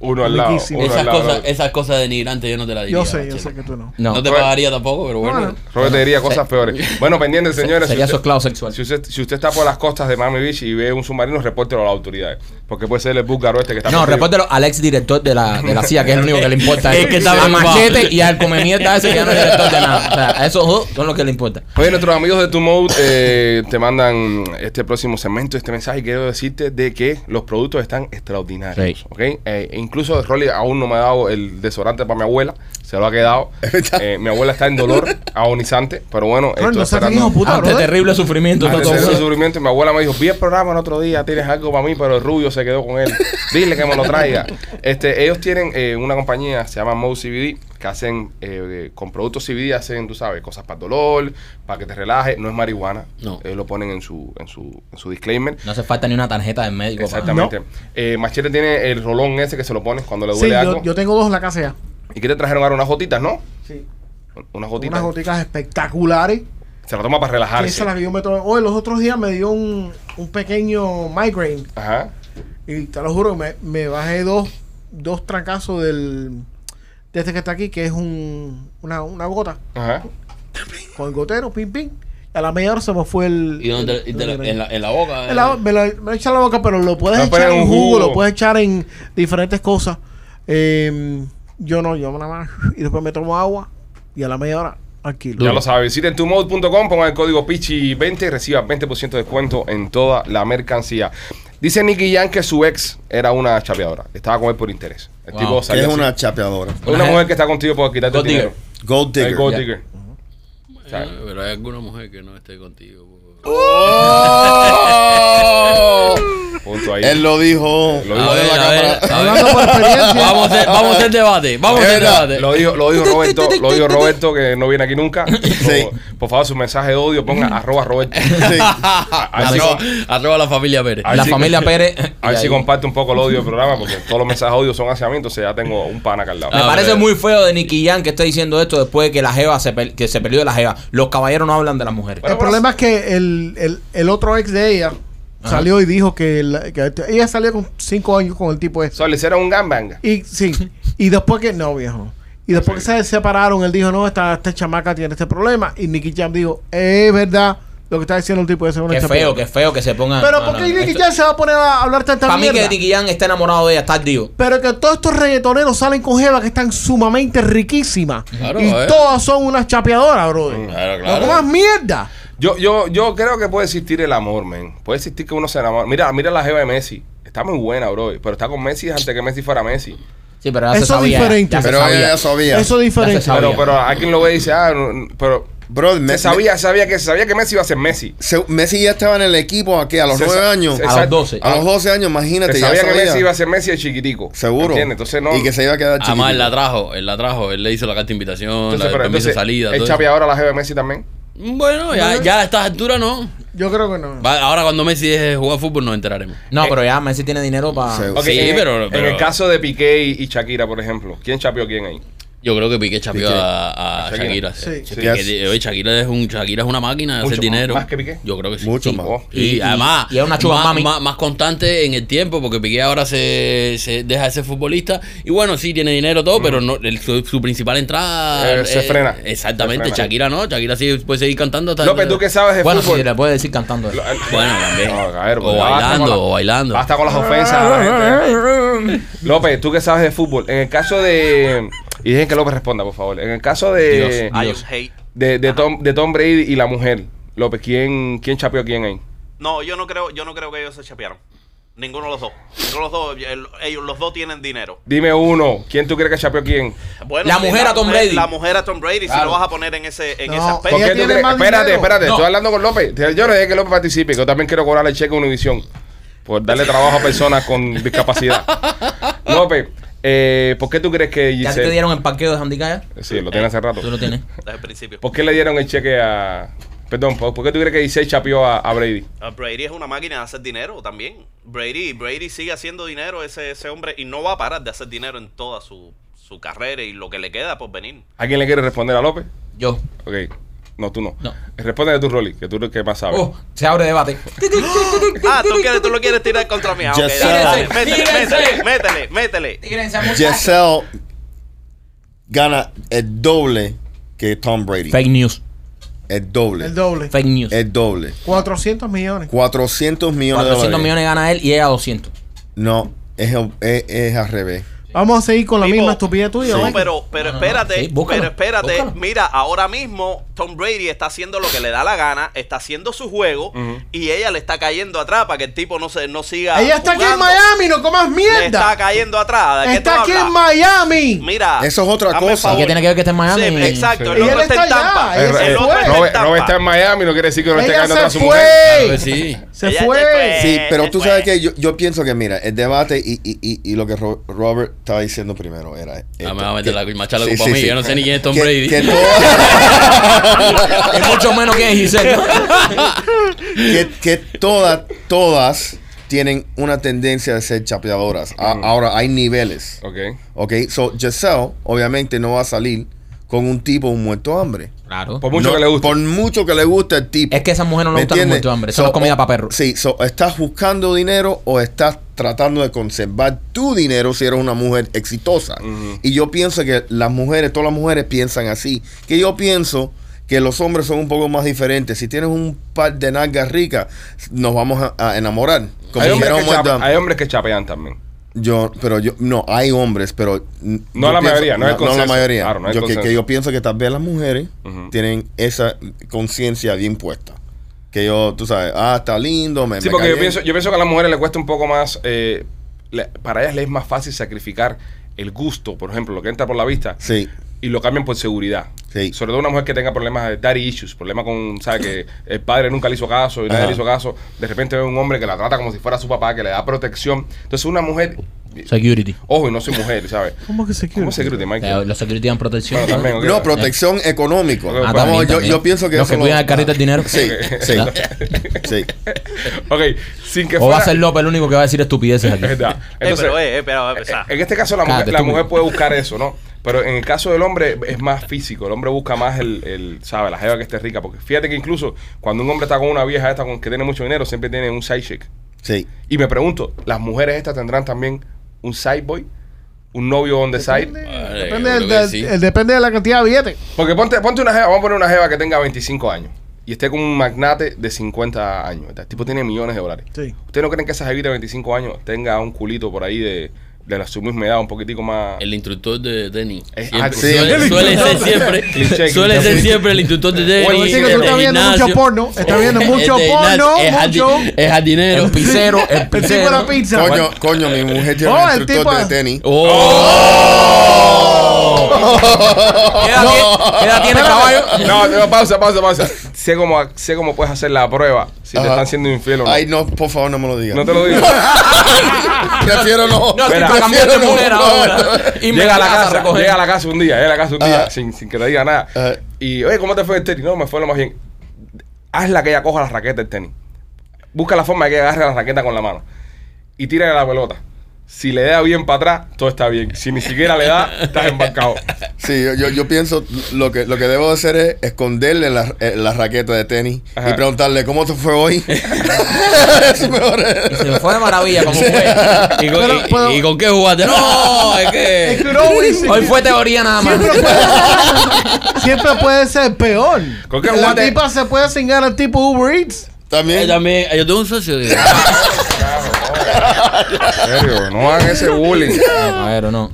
Uno, al lado. Uno Esas al lado. cosas, esas cosas denigrantes yo no te las diría. Yo sé, yo sé que tú no. No. No te Robert- pagaría tampoco, pero bueno. Bueno. Robert te diría cosas peores. Bueno, pendientes, señores. Sería si esclavo sexual. Si usted, si usted está por las costas de Miami Beach y ve un submarino, repórtelo a las autoridades. Porque puede ser el búlgaro este que está No, perdido. repórtelo al ex director de la, de la CIA, que es el único que le importa. Es que está a. Machete y al come mierda ese que ya no es director de nada. O sea, a esos dos son los que le importa. Oye, nuestros amigos de Tu Mode eh, te mandan este próximo segmento, este mensaje. y Quiero decirte de que los productos están extraordinarios. Sí. ¿ok? Eh, incluso Rolly aún no me ha dado el desodorante para mi abuela. Se lo ha quedado. Eh, mi abuela está en dolor agonizante. Pero bueno, Bro, estoy no seas esperando- hijo puta, Ante brother. terrible sufrimiento. Todo eso. sufrimiento, mi abuela me dijo, vi el programa el otro día, tienes algo para mí, pero el rubio se quedó con él. Dile que me lo traiga. Este, ellos tienen eh, una compañía, se llama Mo CBD, que hacen, eh, con productos CBD, hacen, tú sabes, cosas para el dolor, para que te relajes. No es marihuana. No. Ellos lo ponen en su, en su, en su disclaimer. No hace falta ni una tarjeta del médico. Exactamente. Eh, Machete tiene el rolón ese que se lo pones cuando le Sí, duele yo, algo. yo tengo dos en la casa ya. ¿Y qué te trajeron ahora? Unas gotitas, ¿no? Sí. Unas gotitas. Unas goticas espectaculares. Se la toma para relajarse. esa es la que yo me tomé. Hoy, los otros días me dio un, un pequeño migraine. Ajá. Y te lo juro, me, me bajé dos, dos trancazos del, de este que está aquí, que es un, una, una gota. Ajá. Con el gotero, pim, pim. A la media hora se me fue el. ¿Y dónde en, la, en la boca? En la- me, lo, me lo echa en la boca, pero lo puedes echar en jugo, jugo. lo puedes echar en diferentes cosas. Eh, yo no, yo nada más. Y después me tomo agua y a la media hora alquilo. Ya lo sabes, visiten tumode.com, pongan el código PICHI20 y reciba 20% de descuento en toda la mercancía. Dice Nicky Jan que su ex era una chapeadora. Estaba con él por interés. El Wow. tipo es así. una chapeadora. una, Una mujer que está contigo por quitarte el Gold dinero. Gold El digger. gold digger. Eh, pero hay alguna mujer que no esté contigo. Punto ahí. Él lo dijo. Lo A ver, a ver, a ver. Vamos a hacer, vamos a hacer debate. Vamos a hacer debate. Lo dijo, lo dijo Roberto, lo dijo Roberto que no viene aquí nunca. Por, por favor, su mensaje de odio ponga arroba Roberto. Sí. A ver si, Arroba, arroba la familia Pérez. La sí. familia Pérez. a ver si ahí. comparte un poco el odio del programa, porque todos los mensajes de odio son hacia mí, entonces ya tengo un pana acá al lado. Me Ah, parece muy feo de Nicky Jan que esté diciendo esto después de que la Jeva se, que se peleó de la Jeva. Los caballeros no hablan de las mujeres. Bueno, el problema es que el, el, el otro ex de ella salió y dijo que, la- que ella salió con cinco años con el tipo ese. So, le hicieron un gangbang. Y sí, y después que no, viejo. Y después que se separaron, él dijo, no, esta, esta chamaca tiene este problema. Y Nicky Jam dijo, es verdad lo que está diciendo el tipo ese. es una Qué feo, chapeadora". qué feo que se pongan. Pero no, ¿por no, qué no, Nicky Jam se va a poner a hablar tanta Para mí mierda? que Nicky Jan está enamorado de ella, está tío. Pero que todos estos reggaetoneros salen con jevas que están sumamente riquísimas. Claro, y todas son unas chapeadoras, bro. Claro, No claro. comas mierda. Yo, yo, yo creo que puede existir el amor, men. Puede existir que uno se enamore. Mira, mira la jeva de Messi. Está muy buena, bro. Pero está con Messi antes que Messi fuera Messi. Sí, pero ya se Eso es sabía. diferente. ya se Pero sabía. ella ya sabía. Eso es diferente. Ya se. Pero, Sabía. pero hay quien lo ve y dice, ah, no, pero Bro, se Messi, sabía, sabía que sabía que Messi iba a ser Messi. se- Messi ya estaba en el equipo aquí a los Se- 9 se- años. se- A los exacto. 12. A los 12 años, Se imagínate, ya sabía que. Messi iba a ser Messi de chiquitico. Seguro. ¿Entiendes? Entonces no. Y que se iba a quedar chiquito. Además, él la trajo, él la trajo, él le hizo la carta de invitación, entonces, la, el pero de salida. ¿Es todo Chapi ahora la jeva de Messi también? eso. Bueno, ya, ya a estas alturas no. Yo creo que no. Va- ahora cuando Messi deje de jugar fútbol nos enteraremos. No, pero ya Messi tiene dinero para. Seguro. Ok, Sí, en, pero- en el caso de Piqué y, y Shakira, por ejemplo, ¿quién chapeó quién ahí? Yo creo que Piqué chapeó Piqué. a, a A Shakira. Shakira. Sí. Sí, Sí. Piqué- oye, Shakira es, un, Shakira es una máquina de Mucho hacer dinero. más que Piqué. Yo creo que sí. Mucho Sí. más. Y, Y- además, y es una sugar más, mami. más- más constante en el tiempo, porque Piqué ahora se, se deja de ser futbolista. Y bueno, sí, tiene dinero todo, pero no, el- su, su principal entrada. Eh, se frena. Exactamente, Se frena. Shakira no. Shakira sí puede seguir cantando hasta. López, ¿tú qué sabes de Bueno, fútbol? si le puede decir cantando. Lo- Bueno, también. No, a ver, o pues, bailando, la- o bailando. Basta con las ofensas. López, ¿tú qué sabes de fútbol? En el caso de... Y dejen que López responda, por favor. En el caso de... Hate. De, de, Tom, de Tom Brady y la mujer. López, ¿quién, quién chapeó a quién ahí? No, yo no creo, yo no creo que ellos se chapearon. Ninguno de los dos. Ninguno de los dos. el- ellos los dos tienen dinero. Dime uno, ¿quién tú crees que chapeó a quién? Bueno, La mujer a Tom mujer- Brady. La mujer a Tom Brady, si Claro. lo vas a poner en ese, en No, ese aspecto. ¿Por qué tú crees? Espérate, dinero. espérate, No. estoy hablando con López. Yo no dejé que López participe, yo también quiero cobrarle cheque a Univisión por darle trabajo a personas con discapacidad. López, eh, ¿por qué tú crees que ¿Ya te Giselle... dieron el parqueo de Handicap? Sí, lo tiene hace rato. Tú lo tienes. Desde el principio. ¿Por qué le dieron el cheque a... Perdón, ¿por por qué tú crees que Giselle chapeó a, a Brady? Ah, Brady es una máquina de hacer dinero también. Brady, Brady sigue haciendo dinero ese, ese hombre y no va a parar de hacer dinero en toda su, su carrera y lo que le queda por venir. ¿A quién le quiere responder a López? Yo. Ok. No, tú no. No. Responde tú, Rolly, que tú eres el que más sabes. Oh, se abre debate. Ah, tú, quieres, tú lo quieres tirar contra mí. Ah, ok, Giselle. dale, dale. Métele, métele, métele, métele. Tírense, muchachos. Giselle gana el doble que Tom Brady. Fake news. El doble. El doble. Fake news. El doble. 400 millones. 400 millones de 400 dólares. millones gana él y ella 200. No, es, es, es al revés. Vamos a seguir con la Tipo, misma estupidez tuya. No, ¿vale? pero, pero No, no, no. espérate, Sí, búscalo, pero espérate. búscalo. Mira, ahora mismo Tom Brady está haciendo lo que le da la gana, está haciendo su juego y ella le está cayendo atrás para que el tipo no se no siga. Ella está aquí en. Miami, no comas Le está mierda. cayendo atrás. ¿De qué tú Está aquí en? Miami. Mira. Eso es otra cosa. el favor. ¿Y qué tiene que ver que esté en Miami? Sí, exacto. Sí. El otro está en está Tampa. allá, fue. otro está en Robert, Tampa. Robert está en Miami, no quiere decir que no esté cayendo atrás su mujer. Claro sí. Se Ella se fue. fue. Sí, pero se tú fue. sabes que yo, yo pienso que, mira, el debate y, y, y, y lo que Ro- Robert estaba diciendo primero era. Ah, esto, me va a meter que- la machala sí, culpa sí, a mí. Yo no sé ni quién es Tom Brady. Es mucho menos que Giselle. ¿no? que, que todas, todas tienen una tendencia de ser chapeadoras. A- Ahora, hay niveles. Ok. Ok, so Giselle obviamente no va a salir con un tipo un muerto de hambre. Claro. Por mucho No, que le guste. Por mucho que le guste el tipo. Es que a esa mujer no le ¿Me gusta el entiendes? muerto de hambre. Eso So, no es comida o- para perros. Sí, so, ¿estás buscando dinero o estás tratando de conservar tu dinero si eres una mujer exitosa? Ujú. Y yo pienso que las mujeres, todas las mujeres piensan así. Que yo pienso que los hombres son un poco más diferentes. Si tienes un par de nalgas ricas, nos vamos a, a enamorar. Como Hay hombres, dijeron que chape- hay hombres que chapean también. yo, pero yo, no, hay hombres, pero. No la mayoría, no es el no, la mayoría. Claro, no yo, que, yo pienso que tal vez las mujeres tienen esa conciencia bien puesta. Que yo, tú sabes, ah, está lindo, me Sí, me porque yo pienso, yo pienso que a las mujeres les cuesta un poco más. eh, le- para ellas les es más fácil sacrificar el gusto, por ejemplo, lo que entra por la vista, Sí, y lo cambian por seguridad. Sí. Sobre todo una mujer que tenga problemas de daddy issues, problemas con, ¿sabes? Que el padre nunca le hizo caso y nadie Ajá. le hizo caso. De repente ve un hombre que la trata como si fuera su papá, que le da protección. Entonces, una mujer. Security. Ojo, y no soy mujer, ¿sabes? ¿Cómo que security? ¿Cómo security, Eh, Michael? Los security dan protección. Bueno, también. No, protección económica. Ah, Vamos, también, yo, pienso que Los eso que cuidan el carrito del dinero. Sí, sí, sí. ok, sin que O fuera. va a ser López el único que va a decir estupideces aquí. Es verdad. Eh, Entonces, pero, eh, eh, pero, o sea, En este caso la mujer, Cállate, la tú. mujer puede buscar eso, ¿no? Pero en el caso del hombre es más físico. El hombre busca más el, el ¿sabe? La jeva que esté rica. Porque fíjate que incluso cuando un hombre está con una vieja esta con que tiene mucho dinero, siempre tiene un side chick. Sí. Y me pregunto, ¿las mujeres estas tendrán también un side boy? ¿Un novio on the side? Vale, Depende, del- sí. el- depende de la cantidad de billetes. Porque ponte, ponte una jeva, vamos a poner una jeva que tenga 25 años y esté con un magnate de 50 años. El tipo tiene millones de dólares. Sí. ¿Ustedes no creen que esa jevita de 25 años tenga un culito por ahí de, de la edad, un poquitico más... El instructor de tenis. Siempre- ah, sí, suele, el suele ser siempre, Cliché, suele cliché. ser siempre el instructor de tenis. Oye, que tú estás viendo gimnasio. mucho porno. Estás viendo mucho porno, es mucho. jardi- Es jardinero. El pizzero, el El tipo de la pizza. Coño, coño, mi mujer Oh, el instructor tipo- de tenis. ¡Oh! ¿Qué edad tiene- qué edad tiene caballo? No, no, pausa, pausa, pausa. Sé cómo, sé cómo puedes hacer la prueba si te Ajá. están siendo infiel o no. Ay, no, por favor, no me lo digas. No te lo digo. Prefiero no. No, Mira, para cambiar de prefiero no. mujer ahora. Y me llega a la casa, recoger. llega a la casa un día, llega a la casa un día Ajá. sin, sin que te diga nada. Ajá. Y, oye, ¿cómo te fue el tenis? No, me fue lo más bien. Hazla que ella coja la raqueta del tenis. Busca la forma de que agarre la raqueta con la mano. Y tírale la pelota. Si le da bien para atrás, todo está bien. Si ni siquiera le da, estás embarcado. Sí, yo, yo, yo pienso lo que, lo que debo hacer es esconderle la, eh, la raqueta de tenis Ajá. y preguntarle cómo te fue hoy. es mejor. Y se me fue de maravilla como fue. ¿Y con, Pero- y- pero- y con qué jugaste? No, es Es que. Hoy fue teoría nada más. Siempre puede, siempre puede ser peor. ¿Con qué la jugaste? tipa se puede cingar al tipo Uber Eats. También. Eh, también, yo tengo un socio. En serio, no hagan ese bullying. No, caballero, no.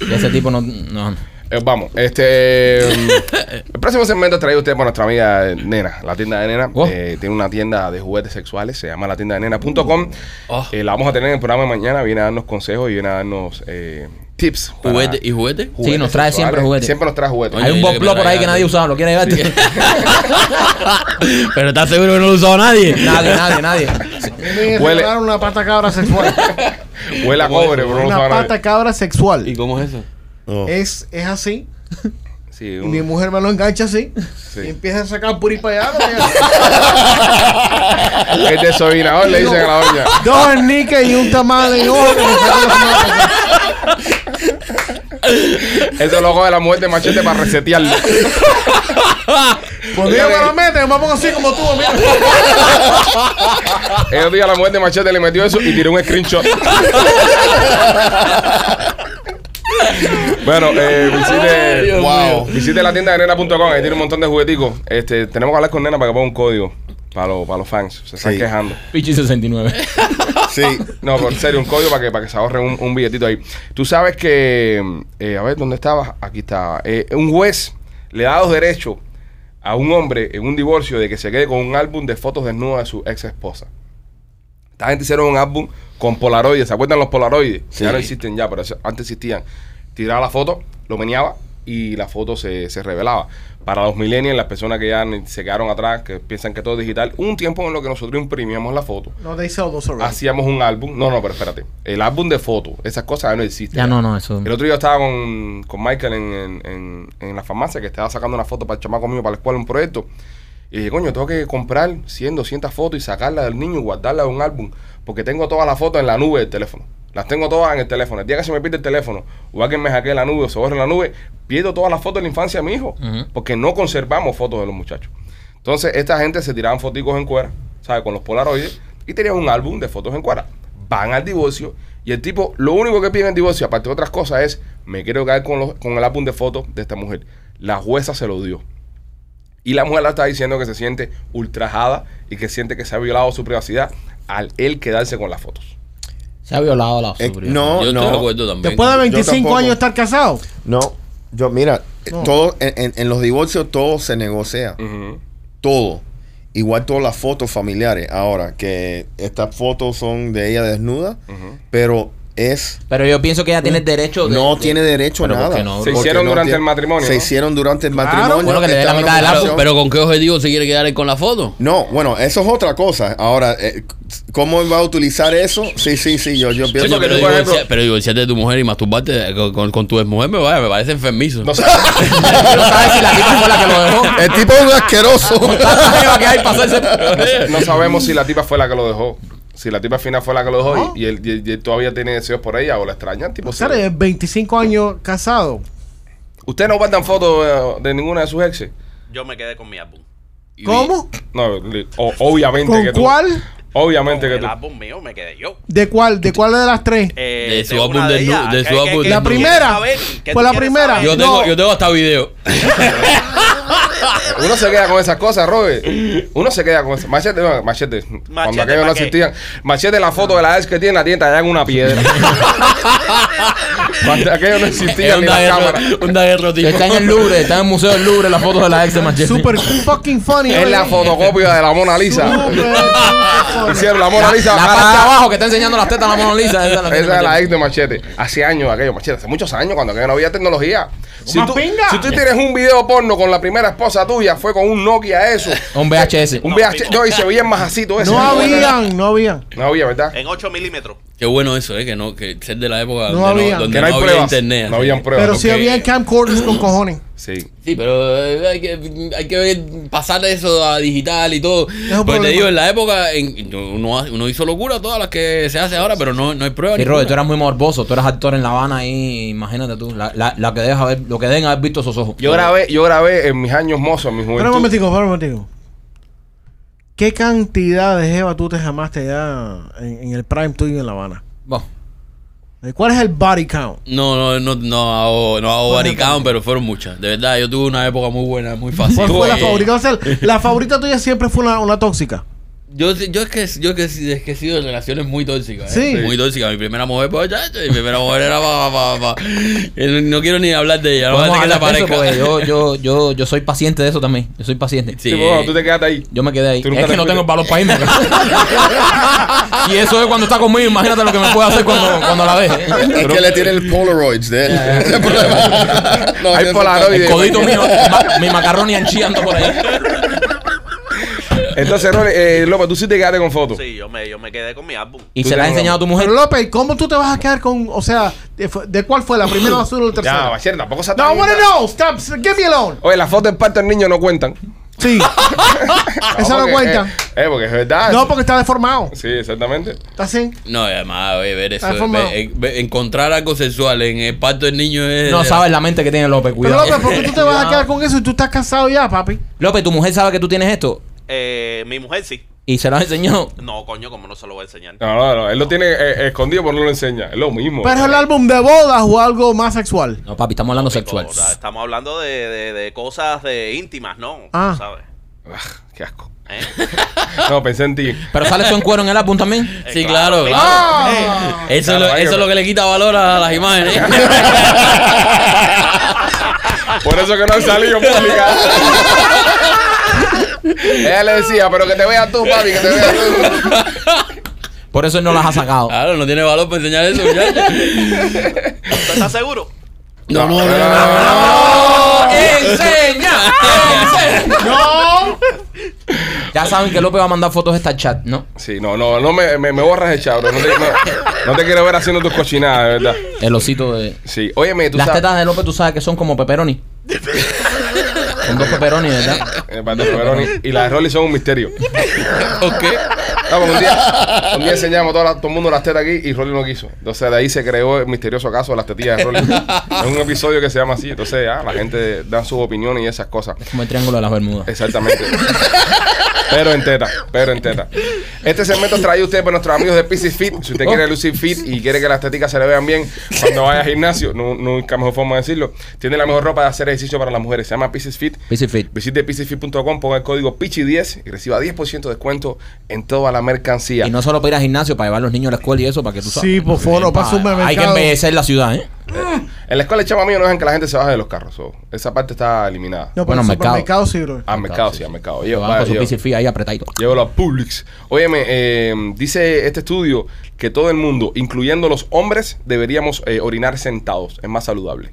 Y ese tipo no. no. Eh, vamos, este. el próximo segmento traído usted por nuestra amiga Nena, la tienda de Nena. Oh. Eh, tiene una tienda de juguetes sexuales, se llama la tienda de nena.com. Oh. Eh, la vamos a tener en el programa de mañana. Viene a darnos consejos y viene a darnos eh, tips. ¿Juguete y juguete? juguetes nos trae siempre juguetes. Siempre nos trae juguetes. Oye, Hay un me por ahí que nadie usaba, ¿lo quiere llevarte? Pero ¿estás seguro que no lo ha usado nadie? nadie, nadie, nadie. Me Huele. una pata cabra sexual. Huele a ¿Cómo es cobre, eso? pero no lo una sabe nadie. pata cabra sexual. ¿Y cómo es eso? No. Es, es así. Sí, Y mi mujer me lo engancha así. Sí. Y empieza a sacar ahí para allá. el desobinador le dicen a la doña. Dos herniques y un tamal en ojo Eso lo coge la mujer de machete para resetearlo. Pues mira, me lo mete, me pongo así como tú, mira. El día la mujer de machete le metió eso y tiró un screenshot. bueno, eh, visite, Wow. visite la tienda de nena.com, ahí tiene un montón de jugueticos. Este, tenemos que hablar con nena para que ponga un código para, los- para los fans. Se están Sí. quejando. Pichi 69. Sí. No, pero en serio, un código para que, para que se ahorren un, un billetito ahí. Tú sabes que, eh, a ver, ¿dónde estabas? Aquí está. Eh, un juez le da los derechos a un hombre en un divorcio de que se quede con un álbum de fotos desnudas de su ex esposa. Esta gente hicieron un álbum con polaroides. ¿Se acuerdan los polaroides? Sí. Ya no existen ya, pero antes existían. Tiraba la foto, lo meneaba y la foto se, se revelaba. Para los millennials, las personas que ya se quedaron atrás, que piensan que todo es digital, un tiempo en lo que nosotros imprimíamos la foto, No, they sell those already. hacíamos un álbum. No, no, pero espérate. El álbum de fotos, esas cosas ya no existen. Ya no, no, eso. El otro día estaba con, con Michael en, en- en- en la farmacia que estaba sacando una foto para el chamaco mío para la escuela, un proyecto. Y dije, coño, tengo que comprar 100, 200 fotos y sacarlas del niño y guardarlas en un álbum. Porque tengo todas las fotos en la nube del teléfono. Las tengo todas en el teléfono. El día que se me pierde el teléfono o alguien me hackee la nube o se borre la nube, pierdo todas las fotos de la infancia de mi hijo. Porque no conservamos fotos de los muchachos. Entonces, esta gente se tiraban foticos en cuera, ¿sabes? Con los polaroides y tenían un álbum de fotos en cuera. Van al divorcio y el tipo, lo único que pide en el divorcio, aparte de otras cosas, es: me quiero caer con, los- con el álbum de fotos de esta mujer. La jueza se lo dio. Y la mujer la está diciendo que se siente ultrajada y que siente que se ha violado su privacidad al él quedarse con las fotos. Se ha violado la Eh, seguridad. no, Yo estoy de no. acuerdo también. Después de Yo 25 tampoco. años de estar casado. No. Yo, mira, eh, No. todo, en, en- en los divorcios todo se negocia. Todo. Igual todas las fotos familiares. Ahora, que estas fotos son de ella desnuda, pero es Pero yo pienso que ella tiene derecho de. no de- tiene derecho a Pero ¿por nada. no? Se hicieron no durante tiene- el matrimonio, Se ¿no? hicieron durante el Claro. matrimonio. Bueno, que le dé la mitad del en álbum, relación. Pero ¿con qué objetivo se quiere quedar con la foto? No, bueno, eso es otra cosa. Ahora, eh, ¿cómo va a utilizar eso? Sí, sí, sí, yo, yo pienso porque pero, ejemplo- pero divorciarte de tu mujer y masturbarte con, con, con tu mujer me, vaya, me parece enfermizo. No sabes si la tipa fue la que lo dejó. El tipo es un asqueroso. Que no sabemos si la tipa fue la que lo dejó. Si la tipa al final fue la que lo dejó No. y, él, y él- y él todavía tiene deseos por ella o la extrañan. Tipo, O sea, se- es 25 años casado. ¿Ustedes no guardan fotos de, de ninguna de sus exes? Yo me quedé con mi álbum. Y- ¿Cómo? No, li- o- obviamente ¿Con que tú. cuál? Obviamente Con que el tú. álbum mío me quedé yo. ¿De cuál? ¿De cuál de las tres? Eh, De su álbum de de ¿Qué- su álbum de La primera. saber? ¿Qué Fue tú la primera. saber? Yo tengo, No. yo tengo hasta video. Uno se queda con esas cosas, Robert. Uno se queda con esas. Machete, no, machete. Cuando aquellos no existían. Machete, la foto de la ex que tiene, la tiene allá en una piedra. Cuando aquellos no un ni la cámara. un daguerro tipo. Está en el Louvre, está en el Museo del Louvre la foto de la ex de Machete. Super fucking funny. Es la fotocopia de la Mona Lisa. Hicieron la Mona Lisa. la parte de abajo que está enseñando las tetas a la Mona Lisa. Esa es la ex de Machete. Hace años aquello, Machete. Hace muchos años cuando aquello no había tecnología. Si ¡Más tú, pinga! si tú tienes un video porno con la primera esposa tuya, fue con un Nokia eso. Un VHS. Un VH. No, y se veía más asito ese. No habían, no habían. No había, ¿verdad? En 8 milímetros. Qué bueno eso, ¿eh? Que no, que ser de la época No donde había. no, donde no hay había pruebas. internet. No habían pruebas. Pero sí ok. habían camcorders con cojones. Sí. Sí, pero eh, hay que, hay que ver, pasar eso a digital y todo. un Porque te digo, en la época en- uno, uno hizo locura todas las que se hace ahora, pero no, no hay pruebas. Y Robert, tú eras muy morboso, tú eras actor en La Habana ahí, imagínate tú, la, la, la que dejas haber, lo que deben haber visto esos ojos. Yo grabé, yo grabé en mis años mozos, en mi Espera un juventud. momentico, espera un momentico. ¿Qué cantidad de jeva tú te jamaste ya en, en el prime tuyo en La Habana? Bueno, ¿Cuál es el body count? No, no, no, no hago, no hago body count, pero fueron muchas. De verdad, yo tuve una época muy buena, muy fácil. ¿Cuál fue la Eh, favorita? O sea, la favorita tuya siempre fue una, una tóxica. Yo, yo es que yo es que, es que he sido en relaciones muy tóxicas. Sí. ¿eh? Muy tóxicas. Mi primera mujer, pues, chacho, mi primera mujer era pa, pa, pa. Eh, No quiero ni hablar de ella. Voy a hablar de que eso yo, yo, yo, yo soy paciente de eso también. Yo soy paciente. Sí. Sí, bueno, tú te quedaste ahí. Yo me quedé ahí. Es que no tengo el valor para irme. y eso es cuando está conmigo. Imagínate lo que me puede hacer cuando, cuando la deje. Es que le tiene el Polaroids de él. No, Hay ese es Polaroid. El codito mío, ma- mi macarroni anchiando por ahí. Entonces, Rolly, eh, López, tú sí te quedaste con fotos. Sí, yo me, yo me quedé con mi álbum. Y se la has enseñado a tu mujer. Pero López, ¿cómo tú te vas a quedar con, o sea, de, de cuál fue la primera, segunda o la Ya, tercera? Bachiller, tampoco se No, I wanna know. Stop. Give me alone. Oye, las fotos del parto del niño no cuentan. Sí. Eso no porque, cuenta. Eh, eh, porque es verdad. No, porque está deformado. Sí, exactamente. ¿Está así? No, y además, oye, ver eso. Está ve- ve- encontrar algo sexual en el parto del niño es. No sabes la mente que tiene López. Pero Cuidado. López, ¿por qué tú te vas a quedar con eso y tú estás casado ya, papi? López, tu mujer sabe que tú tienes esto. Eh, mi mujer sí. Y se lo has enseñado. No, coño, como no se lo voy a enseñar. No, no, no. Él lo tiene eh, escondido, pero no lo enseña. Es lo mismo. ¿Pero es el álbum de bodas o algo más sexual? No, papi, estamos hablando sexual. O sea, Estamos hablando de, de, de cosas de íntimas, ¿no? Ah. ¿Sabes? Ah, qué asco. ¿Eh? No, pensé en ti. Pero sale eso en cuero en el álbum también. Sí, Eh, claro, claro. Ah. Eso, Claro, es lo, eso que- es lo que le quita valor a las imágenes. Por eso que no han salido. Ella le decía, pero que te veas tú, papi, que te veas tú. Por eso él no las ha sacado. Claro, no tiene valor para enseñar eso, muchacho. ¿Tú estás seguro? No, no, no, no, no. ¡Enseña! ¡No! Ya saben que López va a mandar fotos de esta chat, ¿no? Sí, no, no, no me, me, me borras el chabro. No te, no, no te quiero ver haciendo tus cochinadas, de verdad. El osito de. Sí, óyeme, tú Las sabes. tetas de López, tú sabes que son como pepperoni. son dos pepperoni, ¿verdad? Eh, Pato Pepperoni. Y las de Rolly son un misterio. ¿Por qué? No, un día, un día enseñamos todo, la- todo el mundo las tetas aquí y Rolly no quiso. Entonces de ahí se creó el misterioso caso de las tetillas de Rolly. es un episodio que se llama así. Entonces ya, la gente da sus opiniones y esas cosas. Es como el triángulo de las Bermudas. Exactamente. pero en teta, pero en teta. Este segmento a ustedes por nuestros amigos de PC Fit. Si usted quiere lucir fit y quiere que las teticas se le vean bien cuando vaya al gimnasio, no, nunca mejor forma de decirlo, tiene la mejor ropa de hacer ejercicio para las mujeres. Se llama PC Fit. Fit. Visite PCFit.com, ponga el código PICHI10 y reciba 10% de descuento en toda la mercancía. Y no solo para ir al gimnasio, para llevar a los niños a la escuela y eso, para que tú sabes. Sí, por favor, no para Hay que embellecer la ciudad, ¿eh? En la escuela de chama mío no dejan que la gente se baje de los carros. so, esa parte está eliminada. No, Bueno, pero mercado. supermercado sí, bro. Al mercado, sí, al mercado. Llevo, Fit ahí apretadito. Llévalo a Publix. Óyeme, eh, dice este estudio que todo el mundo, incluyendo los hombres, deberíamos eh, orinar sentados. Es más saludable.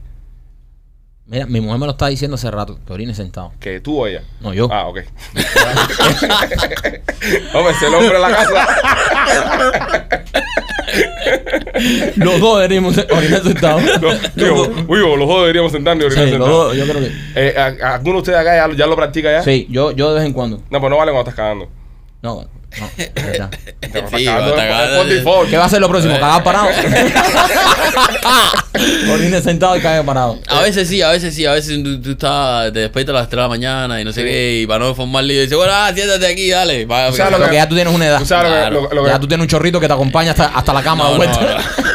Mira, mi mujer me lo está diciendo hace rato, que orine sentado. Que tú o ella. No, yo. Ah, ok. Hombre, es el hombre de la casa. Los dos deberíamos orinar sentados. No, digo, uy, los dos deberíamos sentarnos y orinar Sí, sentados. yo creo que. Eh, ¿a- a- ¿Alguno de ustedes acá ya, ya lo practica ya? Sí, yo, yo de vez en cuando. No, pues no vale cuando estás cagando. No, no, es verdad. Te Sí, va a cagar. ¿Qué va a ser lo próximo? ¿Cagar parado? Orine sentado y cague parado. A veces sí, a veces sí, a veces tú, tú estás, te despiertas a las 3 de la mañana y no sé qué, y para no formar lío, dices, bueno, ah, siéntate aquí, dale. Va, O sea, Lo que ya tú tienes una edad. Tú sabes lo que- lo, lo que, Ya tú tienes un chorrito que te acompaña hasta, hasta la cama No, de vuelta. no,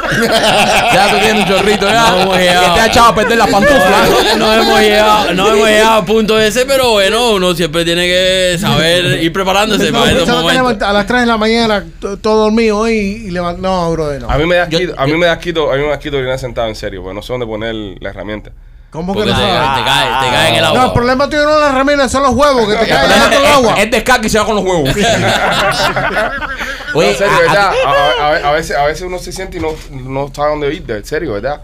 ya tú tienes un chorrito, ya. No hemos que llegado. te ha echado a perder la pantufla. no, no hemos llegado, no hemos llegado a punto ese, pero bueno, uno siempre tiene que saber ir preparándose para esos momentos. a las 3 de la mañana todo dormido y, y levant- No, bro, no. a mí me da asquito, a mí me da asquito, a mí me da asquito orinar sentado en serio, porque no sé dónde poner la herramienta. ¿Cómo que Porque no te, cae, te cae en el agua. No, el problema tuyo no es la son los huevos que te caen Es, del agua. es descarga y se va con los huevos. Oye, en serio, ¿verdad? A, a- a veces, a veces uno se siente y no, no sabe dónde ir, en serio, ¿verdad?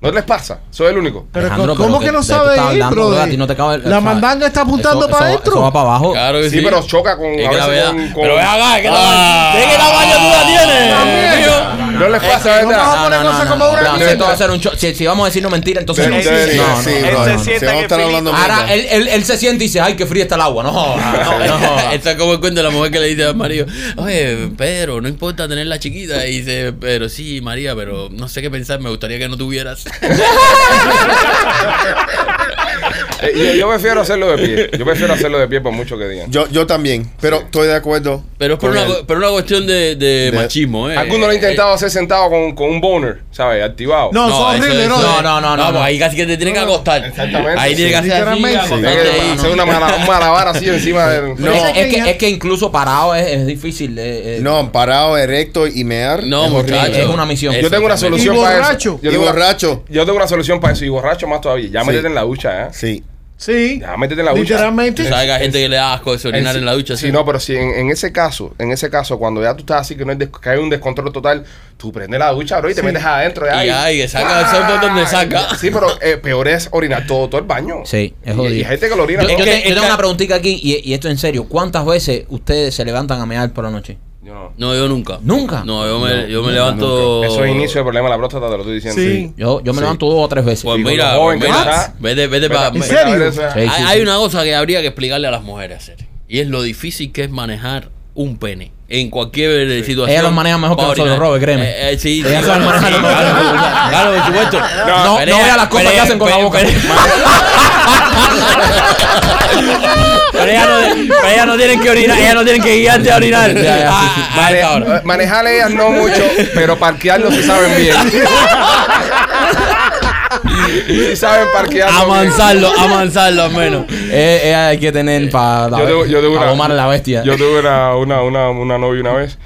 ¿No les pasa? Soy el único. Pero Alejandro, ¿cómo pero que no sabe ir, bro? no te cabe- La o sea, mandanga está apuntando eso- para eso- adentro. Eso va para abajo. Claro que Sí, sí. pero choca con. Es a que la veces vea- con- con- Pero ve acá, ¿qué Ah. qué tamaño tú la tienes? También. No les pasa, Vamos ¿verdad? a poner cosas como una no, mierda. esto va a ser un cho- si, si vamos a decirnos mentira, entonces no. no, no, sí, no, no, se no. siente vamos que hablando Ahora él, él, él se siente y dice, ay, qué fría está el agua. No, no, no. Esto es como el cuento de la mujer que le dice al marido, oye, Pedro, no importa tenerla chiquita. Y dice, pero sí, María, pero no sé qué pensar, me gustaría que no tuvieras. Eh, yo, yo prefiero hacerlo de pie. Yo prefiero hacerlo de pie por mucho que digan. Yo, yo también, pero estoy de acuerdo. Pero es por una, por una cuestión de, de De- machismo, ¿eh? Algunos lo han intentado hacer sentado con, con un boner, ¿sabes? Activado. No, No, son eso- horribles, eso- ¿no? No, no, no, no, no. ahí casi que te tienen que acostar. Exactamente, Ahí sí. tienes que hacer hacer una mala- un malabar así encima del. No. es que, es que incluso parado es, es difícil. eh, eh. No, parado, erecto y mear. No, es horrible. muchacho. Es una misión. Yo tengo una solución para eso. Yo Y tengo borracho. yo tengo una solución para eso. Y borracho más todavía. Ya métete en la ducha, ¿eh? Sí. Sí. Ya métete en la ducha. Literalmente. Tú sabes que hay gente que le da asco de orinar en la ducha. Sí, no, pero si en, en ese caso, en ese caso, cuando ya tú estás así que no hay, des- que hay un descontrol total, tú prendes la ducha, bro, y te metes adentro. Ya, Y ay, que saca el sol por donde saca. Sí, pero eh, peor es orinar todo, todo el baño. Sí, es Y- jodido. Y, hay gente que lo orina Yo, todo. yo que te- yo tengo una preguntita aquí y, y esto en serio. ¿Cuántas veces ustedes se levantan a mear por la noche? Yo no. No, yo nunca. ¿Nunca? No, yo me, No, yo me levanto. Eso es inicio del problema de la próstata, te lo estoy diciendo. Sí. Yo, yo me Sí. levanto dos o tres veces. Pues mira, joven pues que mira, está. vete, vete para. ¿En serio? Sí. hay, hay una cosa que habría que explicarle a las mujeres hacer. Y es lo difícil que es manejar un pene. En cualquier eh, situación. Ellas lo manejan mejor que para nosotros, orinar. Robert, créeme. Eh, eh, sí, Ellas mejor. claro, claro, por supuesto. No, no veas las cosas que hacen con la boca. Pero ellas no, ellas no tienen que orinar, ellas no tienen que guiarte a orinar. Ya, ya, Ah, sí, sí. a Mane- esta hora. eh, manejar ellas no mucho, pero parquearlo sí saben bien. sí saben parquearlo bien. Amansarlo, amansarlo al menos. Eh, eh, hay que tener para Yo yo domar a la bestia. Yo tuve una, una, una, una novia una vez.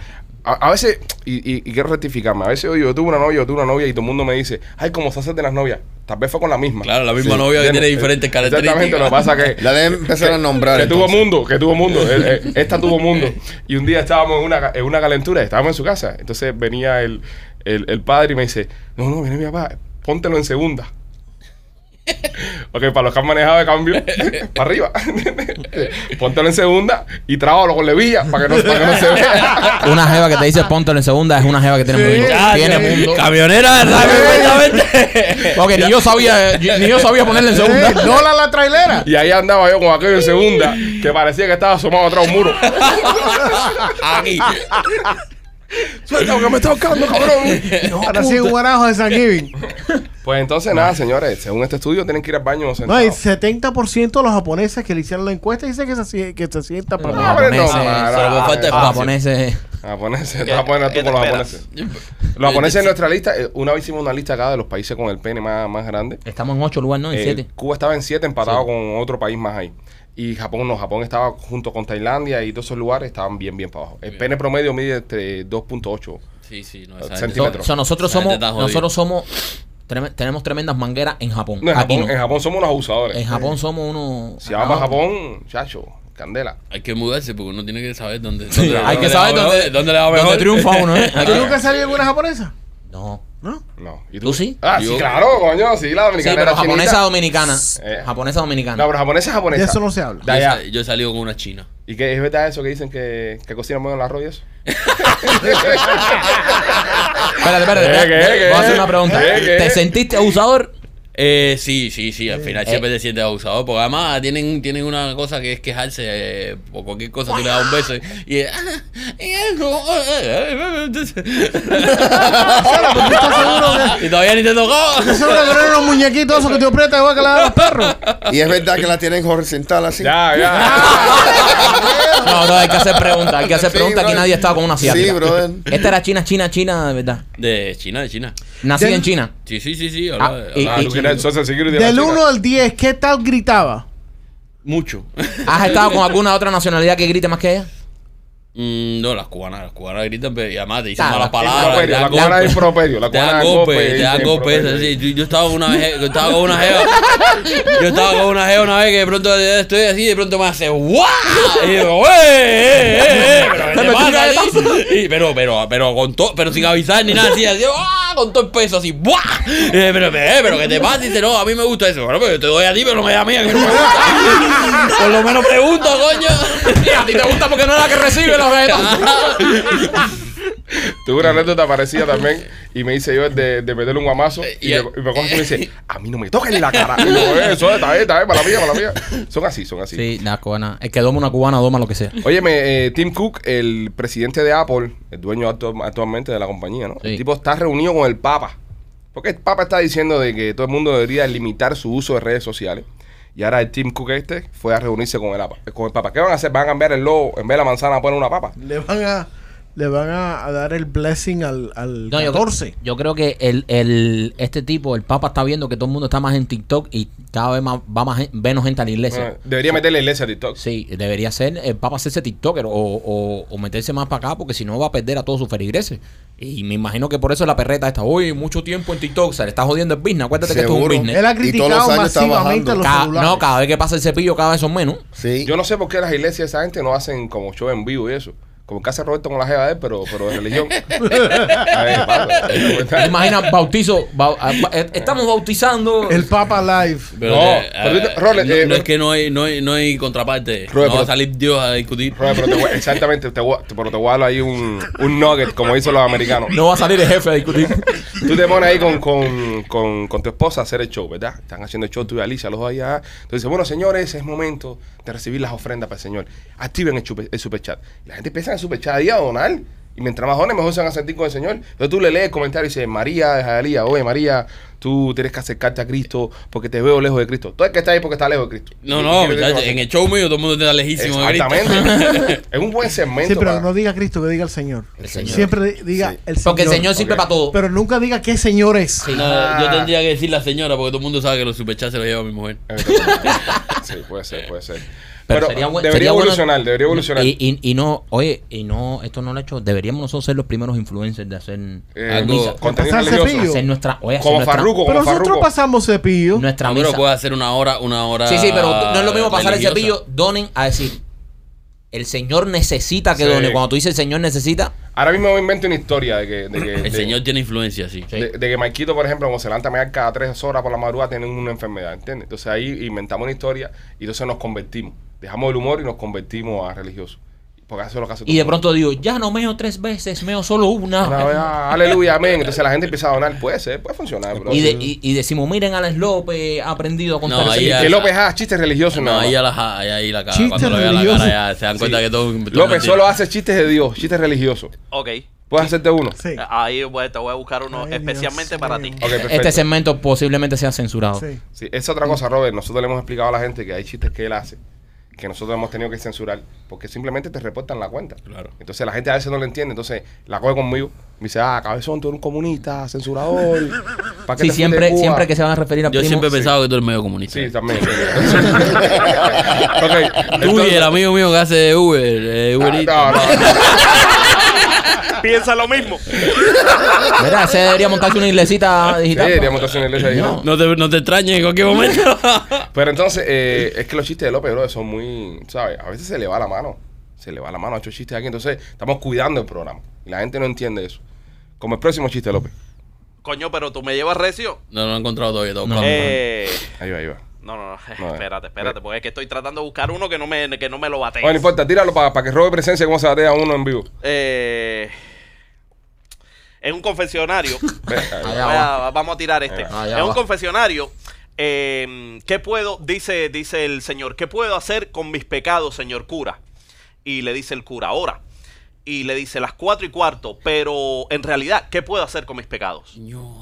A, a veces, y, y- y quiero rectificarme, a veces oye, yo tuve una novia, yo tuve una novia y todo el mundo me dice, ay, ¿cómo se hace de las novias? Tal vez fue con la misma. Claro, la misma Sí. novia que tiene diferentes Exactamente, lo que características. pasa que... La de empezar a nombrar. Que tuvo mundo, que tuvo mundo. Eh, eh, Esta tuvo mundo. Y un día estábamos en una, en una calentura, estábamos en su casa. Entonces venía el, el, el padre y me dice, no, no, viene mi papá, póntelo en segunda. ok, para los que han manejado de cambio, para arriba. póntelo en segunda y trábalo con levilla para que no, para que no se vea. Una jeva que te dice póntelo en segunda es una jeva que tiene Sí. mundo. Ya, Tiene ya, mundo. Camionera, ¿sabes perfectamente? Porque ni yo sabía, ni yo sabía ponerle en Eh, segunda. Lola la trailera. Y ahí andaba yo con aquello en segunda, que parecía que estaba asomado atrás de un muro. Aquí. Suelta, que me está buscando, cabrón. No, Ahora sí, un guarajo de San Giving. Pues entonces, nada, señores, según este estudio, tienen que ir al baño No, y 70% de los japoneses que le hicieron la encuesta dicen que se, que se sientan para Los No, hombre, no, japoneses, japoneses. Japoneses, te vas a poner tú ¿Qué te con los japoneses. Los japoneses en nuestra lista, eh, una vez hicimos una lista acá de los países con el pene más, más grande. Estamos en ocho lugares, ¿no? En Eh, siete. Cuba estaba en 7 empatado con otro país más ahí. Y Japón no, Japón estaba junto con Tailandia y todos esos lugares estaban bien, bien para abajo. El pene promedio mide entre 2.8. Sí, sí, no, So- centímetros. so nosotros Esa gente somos, nosotros somos, tenemos tremendas mangueras en Japón. No, en, Aquí Japón, no. en Japón somos unos abusadores. En Japón somos unos. Si vamos a Japón, chacho, candela. Hay que mudarse porque uno tiene que saber dónde. Sí, dónde- hay que saber dónde, dónde le va mejor. dónde triunfa uno, ¿eh? ¿Tú que- nunca has salido con una japonesa? No. ¿No? No. ¿Y ¿Tú sí? Ah, Yo- sí, claro, coño, sí, la Sí, dominicana. pero era chinita. japonesa dominicana. Eh. Japonesa dominicana. No, pero japonesa es japonesa. De eso no se habla. Yo he salido con una china. ¿Y qué es verdad eso que dicen que, que cocinan muy en el arroz y eso? Espérate, espérate. ¿Qué, espérate. qué, qué? Voy a hacer una pregunta. ¿Qué, qué? ¿Te sentiste abusador? Eh, sí, sí, sí, al final Eh. siempre te sientes abusado, porque además tienen, tienen una cosa que es quejarse eh, por cualquier cosa, tú le das un beso y, y, y todavía ni te tocó. ¿Estás seguro que no eran unos muñequitos esos que te aprietan igual que la de los perros? Y es verdad que la tienen horizontal así. Ya, ya. No, no, hay que hacer preguntas. Hay que hacer Sí, preguntas. Aquí nadie estaba con una asiática. Sí, brother. Esta era China, China, China, de verdad. De China, de China. Nacida en China. Sí, sí, sí, sí. Ah, habla- y- el social security de la Del China. 1 al 10, ¿qué tal gritaba? Mucho. ¿Has estado con alguna otra nacionalidad que grite más que ella? Mm, no, las cubanas, las cubanas gritan pero- y además te dicen Claro, malas palabras. Improperio, te La dan cubana es golpes. improperio. La Te cubana dan es golpes, golpe. te dan es golpes. improperio. así. Yo, yo estaba con una vez, yo estaba con una jeva. Yo estaba con una jeva una vez que de pronto estoy así y de pronto me hace ¡guau! Y digo, ¡eh, eh, eh! ¿Pero qué Te te metí pasa a un ti? Y, pero, pero, pero con todo, pero sin avisar ni nada, así, así, Con todo el peso, así, ¡buah! Eh, pero, eh, pero, ¿qué te pasa? Dice, no, a mí me gusta eso. Bueno, pero yo te doy a ti, pero no me da a mí, a mí no me gusta. Por lo menos pregunto, coño. a ti te gusta porque no es la que recibe los Tuve una anécdota parecida también y me hice yo el de, de meterle un guamazo y, Y me, y me coge y me dice, a mí no me toques ni la cara. Y yo, "Eh, eso está bien, está bien, para la mía, para la mía. Son así, son así. Sí, la cubana. El que doma una cubana doma lo que sea. Óyeme, eh, Tim Cook, el presidente de Apple, el dueño actu- actualmente de la compañía, ¿no? Sí. El tipo está reunido con el Papa. Porque el Papa está diciendo de que todo el mundo debería limitar su uso de redes sociales. Y ahora el Tim Cook este fue a reunirse con el, con el Papa. ¿Qué van a hacer? ¿Van a cambiar el logo? En vez de la manzana, poner una papa. Le van a, le van a, a dar el blessing al, al No, yo, 14. yo creo que el, el, este tipo, el Papa, está viendo que todo el mundo está más en TikTok y cada vez más, va más menos gente a la iglesia. Bueno, debería meterle la iglesia a TikTok. Sí, debería ser el Papa hacerse TikToker o, o, o meterse más para acá porque si no va a perder a todos sus feligreses. Y me imagino que por eso la perreta está, hoy mucho tiempo en TikTok, se le está jodiendo el business. Acuérdate que esto es un business. Él ha Y todos criticado los años está masivamente bajando. los Cada- celulares. no, cada vez que pasa el cepillo, cada vez son menos. Sí. Yo no sé por qué las iglesias esa gente no hacen como show en vivo y eso. Como que hace Roberto con la jeva de él, pero, pero de religión. A ver. Imagina, bautizo, bau- ah, ba- eh, estamos bautizando. El Papa Live. Pero, No, eh, pero eh, no, eh, no es que no hay, no hay, no hay contraparte. Robert, no va a salir Dios a discutir. Robert, pero te voy- exactamente, te voy, a- pero te voy a dar ahí un, un nugget, como dicen los americanos. No va a salir el jefe a discutir. Tú te pones ahí con, con, con, con tu esposa a hacer el show, ¿verdad? Están haciendo el show tú y Alicia, los dos allá. Entonces, dice, bueno, señores, es momento de recibir las ofrendas para el Señor. Activen el, chupe- el superchat. Y la gente empieza en el superchat ahí a donar. Y mientras más donen, mejor se van a sentir con el Señor. Entonces tú le lees el comentario y dices, María de Jalía, oye, María, tú tienes que acercarte a Cristo porque te veo lejos de Cristo. Todo el que está ahí porque está lejos de Cristo. No, no, muchacho, en el show mío todo el mundo está lejísimo de Cristo. Exactamente. es un buen segmento. Sí, pero para- no diga Cristo, que diga el Señor. El Señor. Siempre di- diga Sí. el Señor. Porque el Señor sirve Ok. para todo. Pero nunca diga qué Señor es. No, yo tendría que decir la señora porque todo el mundo sabe que los superchats se los lleva mi mujer. Sí, puede ser, puede ser. Pero Pero, sería buen- debería sería bueno- evolucionar, debería evolucionar. Y, y, y no, oye, y no, esto no lo he hecho. Deberíamos nosotros ser los primeros influencers de hacer Eh, algo- misa. contenido religioso. Hacer nuestra, oye, hacer Como nuestra, Farruko, Pero nosotros pasamos cepillo. nuestra No, pero misa. puede hacer una hora, una hora. Sí, sí, pero no es lo mismo pasar religiosa. el cepillo, donen a decir, el Señor necesita que Sí. done. Cuando tú dices el Señor necesita, Ahora mismo me invento una historia de que, de que, El de- señor tiene influencia, sí. De, de que Marquito, por ejemplo, como se levanta a cada tres horas por la madrugada, tiene una enfermedad, ¿entiendes? Entonces ahí inventamos una historia y entonces nos convertimos. Dejamos el humor y nos convertimos a religiosos. Porque eso es lo que hace todo y de pronto digo, ya no meo tres veces, meo solo una. Una vez, ah, aleluya, amén. Entonces la gente empieza a donar. Puede ser, puede funcionar. bro. Y, de- y, y decimos, miren, Alex López ha aprendido a contar No, ahí chiste". ya- que López haga chistes religiosos. No, nada más. ahí a la, ahí, ahí la cara. Chiste Cuando lo vea la religioso. cara ya se dan cuenta Sí. que todo. todo López mentira. solo hace chistes de Dios, chistes religiosos. Ok. ¿Puedes hacerte uno? Sí. Ahí voy, te voy a buscar uno Ay, especialmente Dios para mío. ti. Ok, perfecto. Este segmento posiblemente sea censurado. Sí. Sí, es otra cosa, Robert. Nosotros le hemos explicado a la gente que hay chistes que él hace que nosotros hemos tenido que censurar porque simplemente te reportan la cuenta. Claro. Entonces la gente a veces no lo entiende. Entonces la coge conmigo. Me dice, ah, cabezón, tú eres un comunista, censurador. ¿Para qué Sí, te siempre, de Cuba?" siempre que se van a referir a Yo primo, siempre he sí. pensado que tú eres medio comunista. Sí, también. Entonces- ok. Tú y entonces- el amigo mío que hace Uber, eh, Uber. Ah, no, no. Piensa lo mismo. Mira, ese debería montarse una iglesita Sí, digital. deberíamos estar en la iglesia ahí, ¿no? No te, no te extrañes en cualquier momento. Pero entonces, eh, es que los chistes de López, bro, son muy, ¿sabes? A veces se le va la mano. Se le va la mano a estos chistes aquí. Entonces, estamos cuidando el programa. Y la gente no entiende eso. Como el próximo chiste de López. Coño, pero tú me llevas recio. No, no lo he encontrado todavía. todo No. claro. Eh, Ahí va, ahí va. no, no, no. No, espérate, eh. espérate. Porque es que estoy tratando de buscar uno que no me, que no me lo bate. Bueno, no importa, tíralo para que robe presencia cómo se batea uno en vivo. Eh, en un confesionario. Allá vamos a tirar este. Allá en un va. confesionario. eh, ¿Qué puedo? Dice, dice el señor. ¿Qué puedo hacer con mis pecados, señor cura? Y le dice el cura, ahora. Y le dice las cuatro y cuarto. Pero en realidad, ¿qué puedo hacer con mis pecados?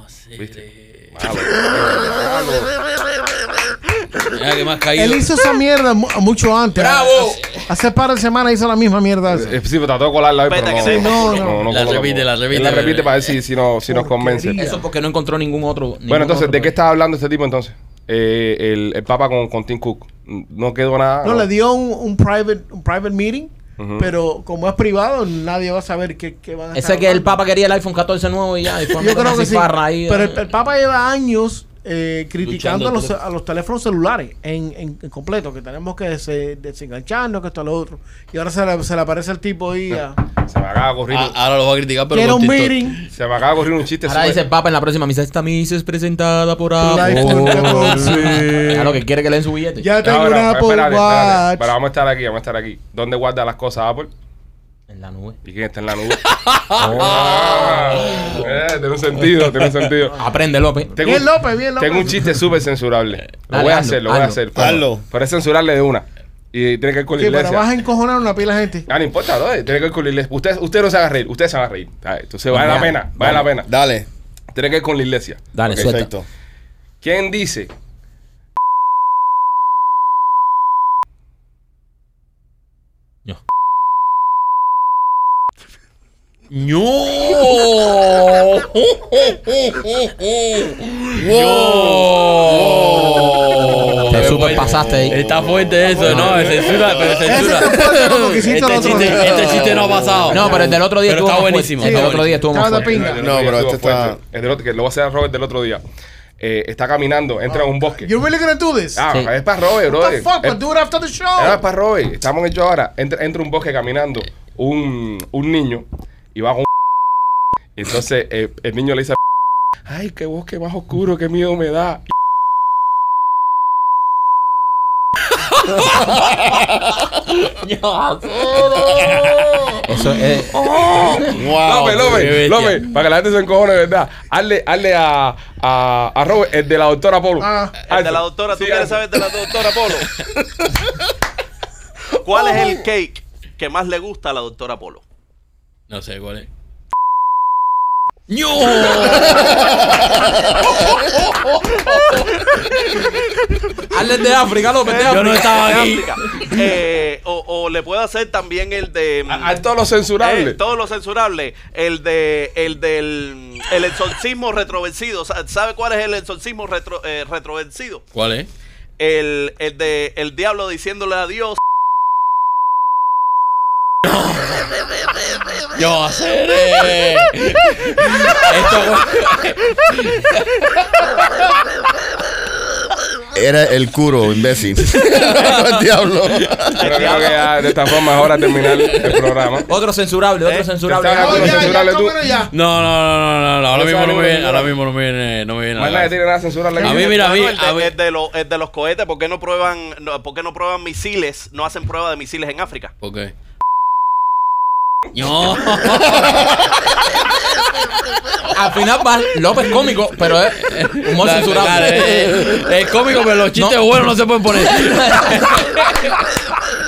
Hacer, ¿Viste? Malo, más caído. Él hizo esa mierda mu- mucho antes. ¡Bravo! Hace, hace par de semanas hizo la misma mierda. esa. Eh, Sí, pero trató de colarla hoy, pero no. que sí. No, no. La coló repite, la repite. Él La repite para ver si, si, no, si nos convence. Porquería. Eso porque no encontró ningún otro. ningún Bueno, entonces, otro ¿de qué estaba hablando este tipo entonces? Eh, el, el Papa con, con Tim Cook. No quedó nada. No, le dio un, un private, un private meeting, Pero como es privado, nadie va a saber qué, qué van a Ese que el. Papa quería el iPhone 14 nuevo y ya. Y a Yo creo que sí. ahí, pero eh. el, el Papa lleva años eh, criticando a los, a los teléfonos celulares en, en, en completo, que tenemos que se- desengancharnos, que esto, lo otro. Y ahora se le, se le aparece el tipo ahí a... Se me acaba de correr. Ah, ahora lo va a criticar, pero Quiero un meeting. Se me acaba de correr un chiste. Ahora dice el Papa en la próxima misa. Esta misa es presentada por Apple. iPhone 14. Claro que quiere que le den su billete. Ya tengo una Apple. Watch. Pero vamos a estar aquí, vamos a estar aquí. ¿Dónde guarda las cosas Apple? En la nube. ¿Y quién está en la nube? Ah, eh, tiene un sentido, tiene un sentido. Aprende, López. Tengo, Bien López, bien López. tengo un chiste súper censurable. Lo Dale, voy a hazlo, hacer, lo voy a hacer. Pero, pero es censurarle de una. Y tiene que ver con la sí, iglesia. Pero vas a encojonar una pila de gente. Ah, no importa, ¿no? Tiene que ver con la iglesia. Usted, no se va a reír, usted se va a reír. Ah, entonces vale la pena, vale, la pena. Dale. Tiene que ver con la iglesia. Dale, okay. ¿Quién dice? Yo. ¡No! ¡Wow! Te super fuerte. pasaste ahí. Está fuerte eso, no, es censura, pero Ese censura. te puede lo que hiciste el Este otro chiste, día. este chiste no ha pasado. No, pero el del otro día Pero estuvo está más buenísimo. El del otro día estuvo más fuerte. No, pero este está-. El del otro- que lo voy a hacer a Robert del otro día. Eh, está caminando, entra en un bosque. You really gonna do this? Ah, Sí. es para Robert, What bro. the fuck? But do it after the show. Era para Robert. Estamos en el show ahora. Entra, entra un bosque caminando un, un niño y va con un y entonces eh, el niño le dice ay, qué bosque más oscuro, qué miedo me da. Eso es. Wow. López, qué López, bestia. López, para que la gente se encojone verdad. Hazle, hazle a, a, a Robert el de la doctora Polo. Ah. El de la doctora, ¿tú Sí, quieres saber de la doctora Polo? ¿Cuál es el cake que más le gusta a la doctora Polo? No sé cuál es. ¡No! Hazle de África, López, de Yo no África. estaba aquí. África. Eh, o, o le puedo hacer también el de. A, a todo lo censurable. eh, todo lo censurable. El de el del el exorcismo retrovencido. Sa- ¿Sabe cuál es el exorcismo retro, eh, retrovencido? ¿Cuál es? El, el de el diablo diciéndole a Dios. Yo seré. Esto Era el curo, imbécil. el diablo. Pero creo que ya de esta forma es hora de terminar el programa. Otro censurable, otro censurable. No, ¿Cómo ya, censurarle ya, tú? tómalo ya. No, no, no, no, no, no, ahora mismo no me viene, ahora mismo no me viene, no me viene Más nadie tiene nada censurable. A mí, mira, a mí, Bueno, el, de, a mí- el de los, el de los cohetes, ¿por qué no prueban, no, por qué no prueban misiles? No hacen prueba de misiles en África. ¿Por qué? No. Al final va López cómico, pero es humor Dale, censurable. dale, eh, Es cómico, pero los chistes No. buenos no se pueden poner.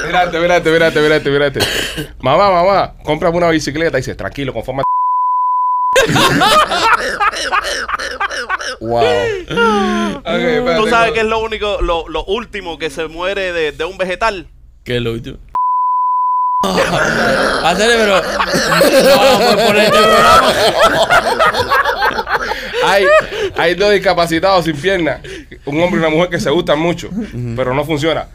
Mírate, mírate, mírate, mírate, mírate. Mamá, mamá, cómprame una bicicleta. Y dice, tranquilo, conforme. Wow. Okay, espérate, ¿Tú sabes qué es lo único, lo, lo último que se muere de, de un vegetal? ¿Qué es lo último? Pero. No poner este hay, hay dos discapacitados sin piernas. Un hombre y una mujer que se gustan mucho, pero no funciona.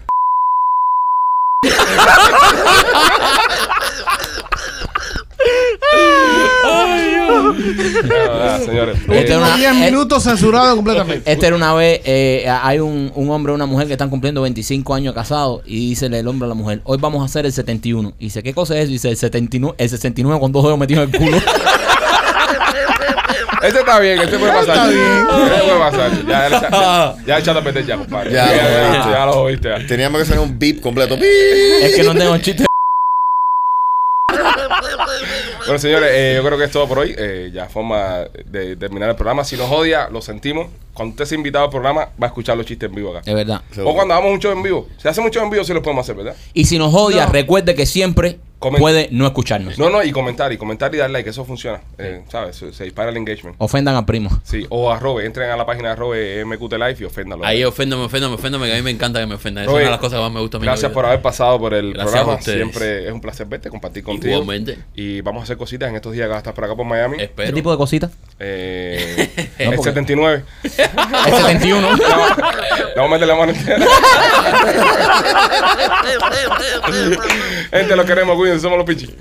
Ah, señores. Este una- 10 eh, minutos censurado completamente. Este era una vez, eh, hay un, un hombre y una mujer que están cumpliendo 25 años casados y dice el hombre a la mujer, hoy vamos a hacer el 71. Y dice, ¿qué cosa es eso? Y dice, el 79, el 69 con dos dedos metidos en el culo. Este está bien, este puede pasar. Está bien. Este puede pasar. Ya, ya, ya, ya echaste a perder ya, compadre. Ya Ya, lo ya, oíste. ya lo oíste. ya. Teníamos que hacer un beep completo. Beep. es que no tengo chiste. Bueno, señores, eh, yo creo que es todo por hoy. Eh, ya forma de terminar el programa. Si nos odia, lo sentimos. Cuando usted sea invitado al programa, va a escuchar los chistes en vivo acá. Es verdad. O cuando hagamos un show en vivo. Si hacemos un show en vivo, sí lo podemos hacer, ¿verdad? Y si nos odia, No. recuerde que siempre Comen- puede no escucharnos. No, no, y comentar, y comentar y dar like, eso funciona. Eh, ¿Sabes? Se, se dispara el engagement. Ofendan al primo. Sí, o a Robe, entren a la página de Robe MQT Live y oféndalo. Ahí oféndame, oféndame, oféndame, que a mí me encanta que me ofendan. Esa es una de las cosas que más me gusta a mí. Gracias por haber pasado por el Gracias programa. a. Siempre es un placer verte, compartir contigo. Igualmente. Y vamos a hacer cositas en estos días que vas a estar por acá por Miami. ¿Qué tipo de cositas? Eh, No, el porque- 79. El 71. No, vamos a meter la mano entera. Gente, lo queremos, cuídense, somos los pichis.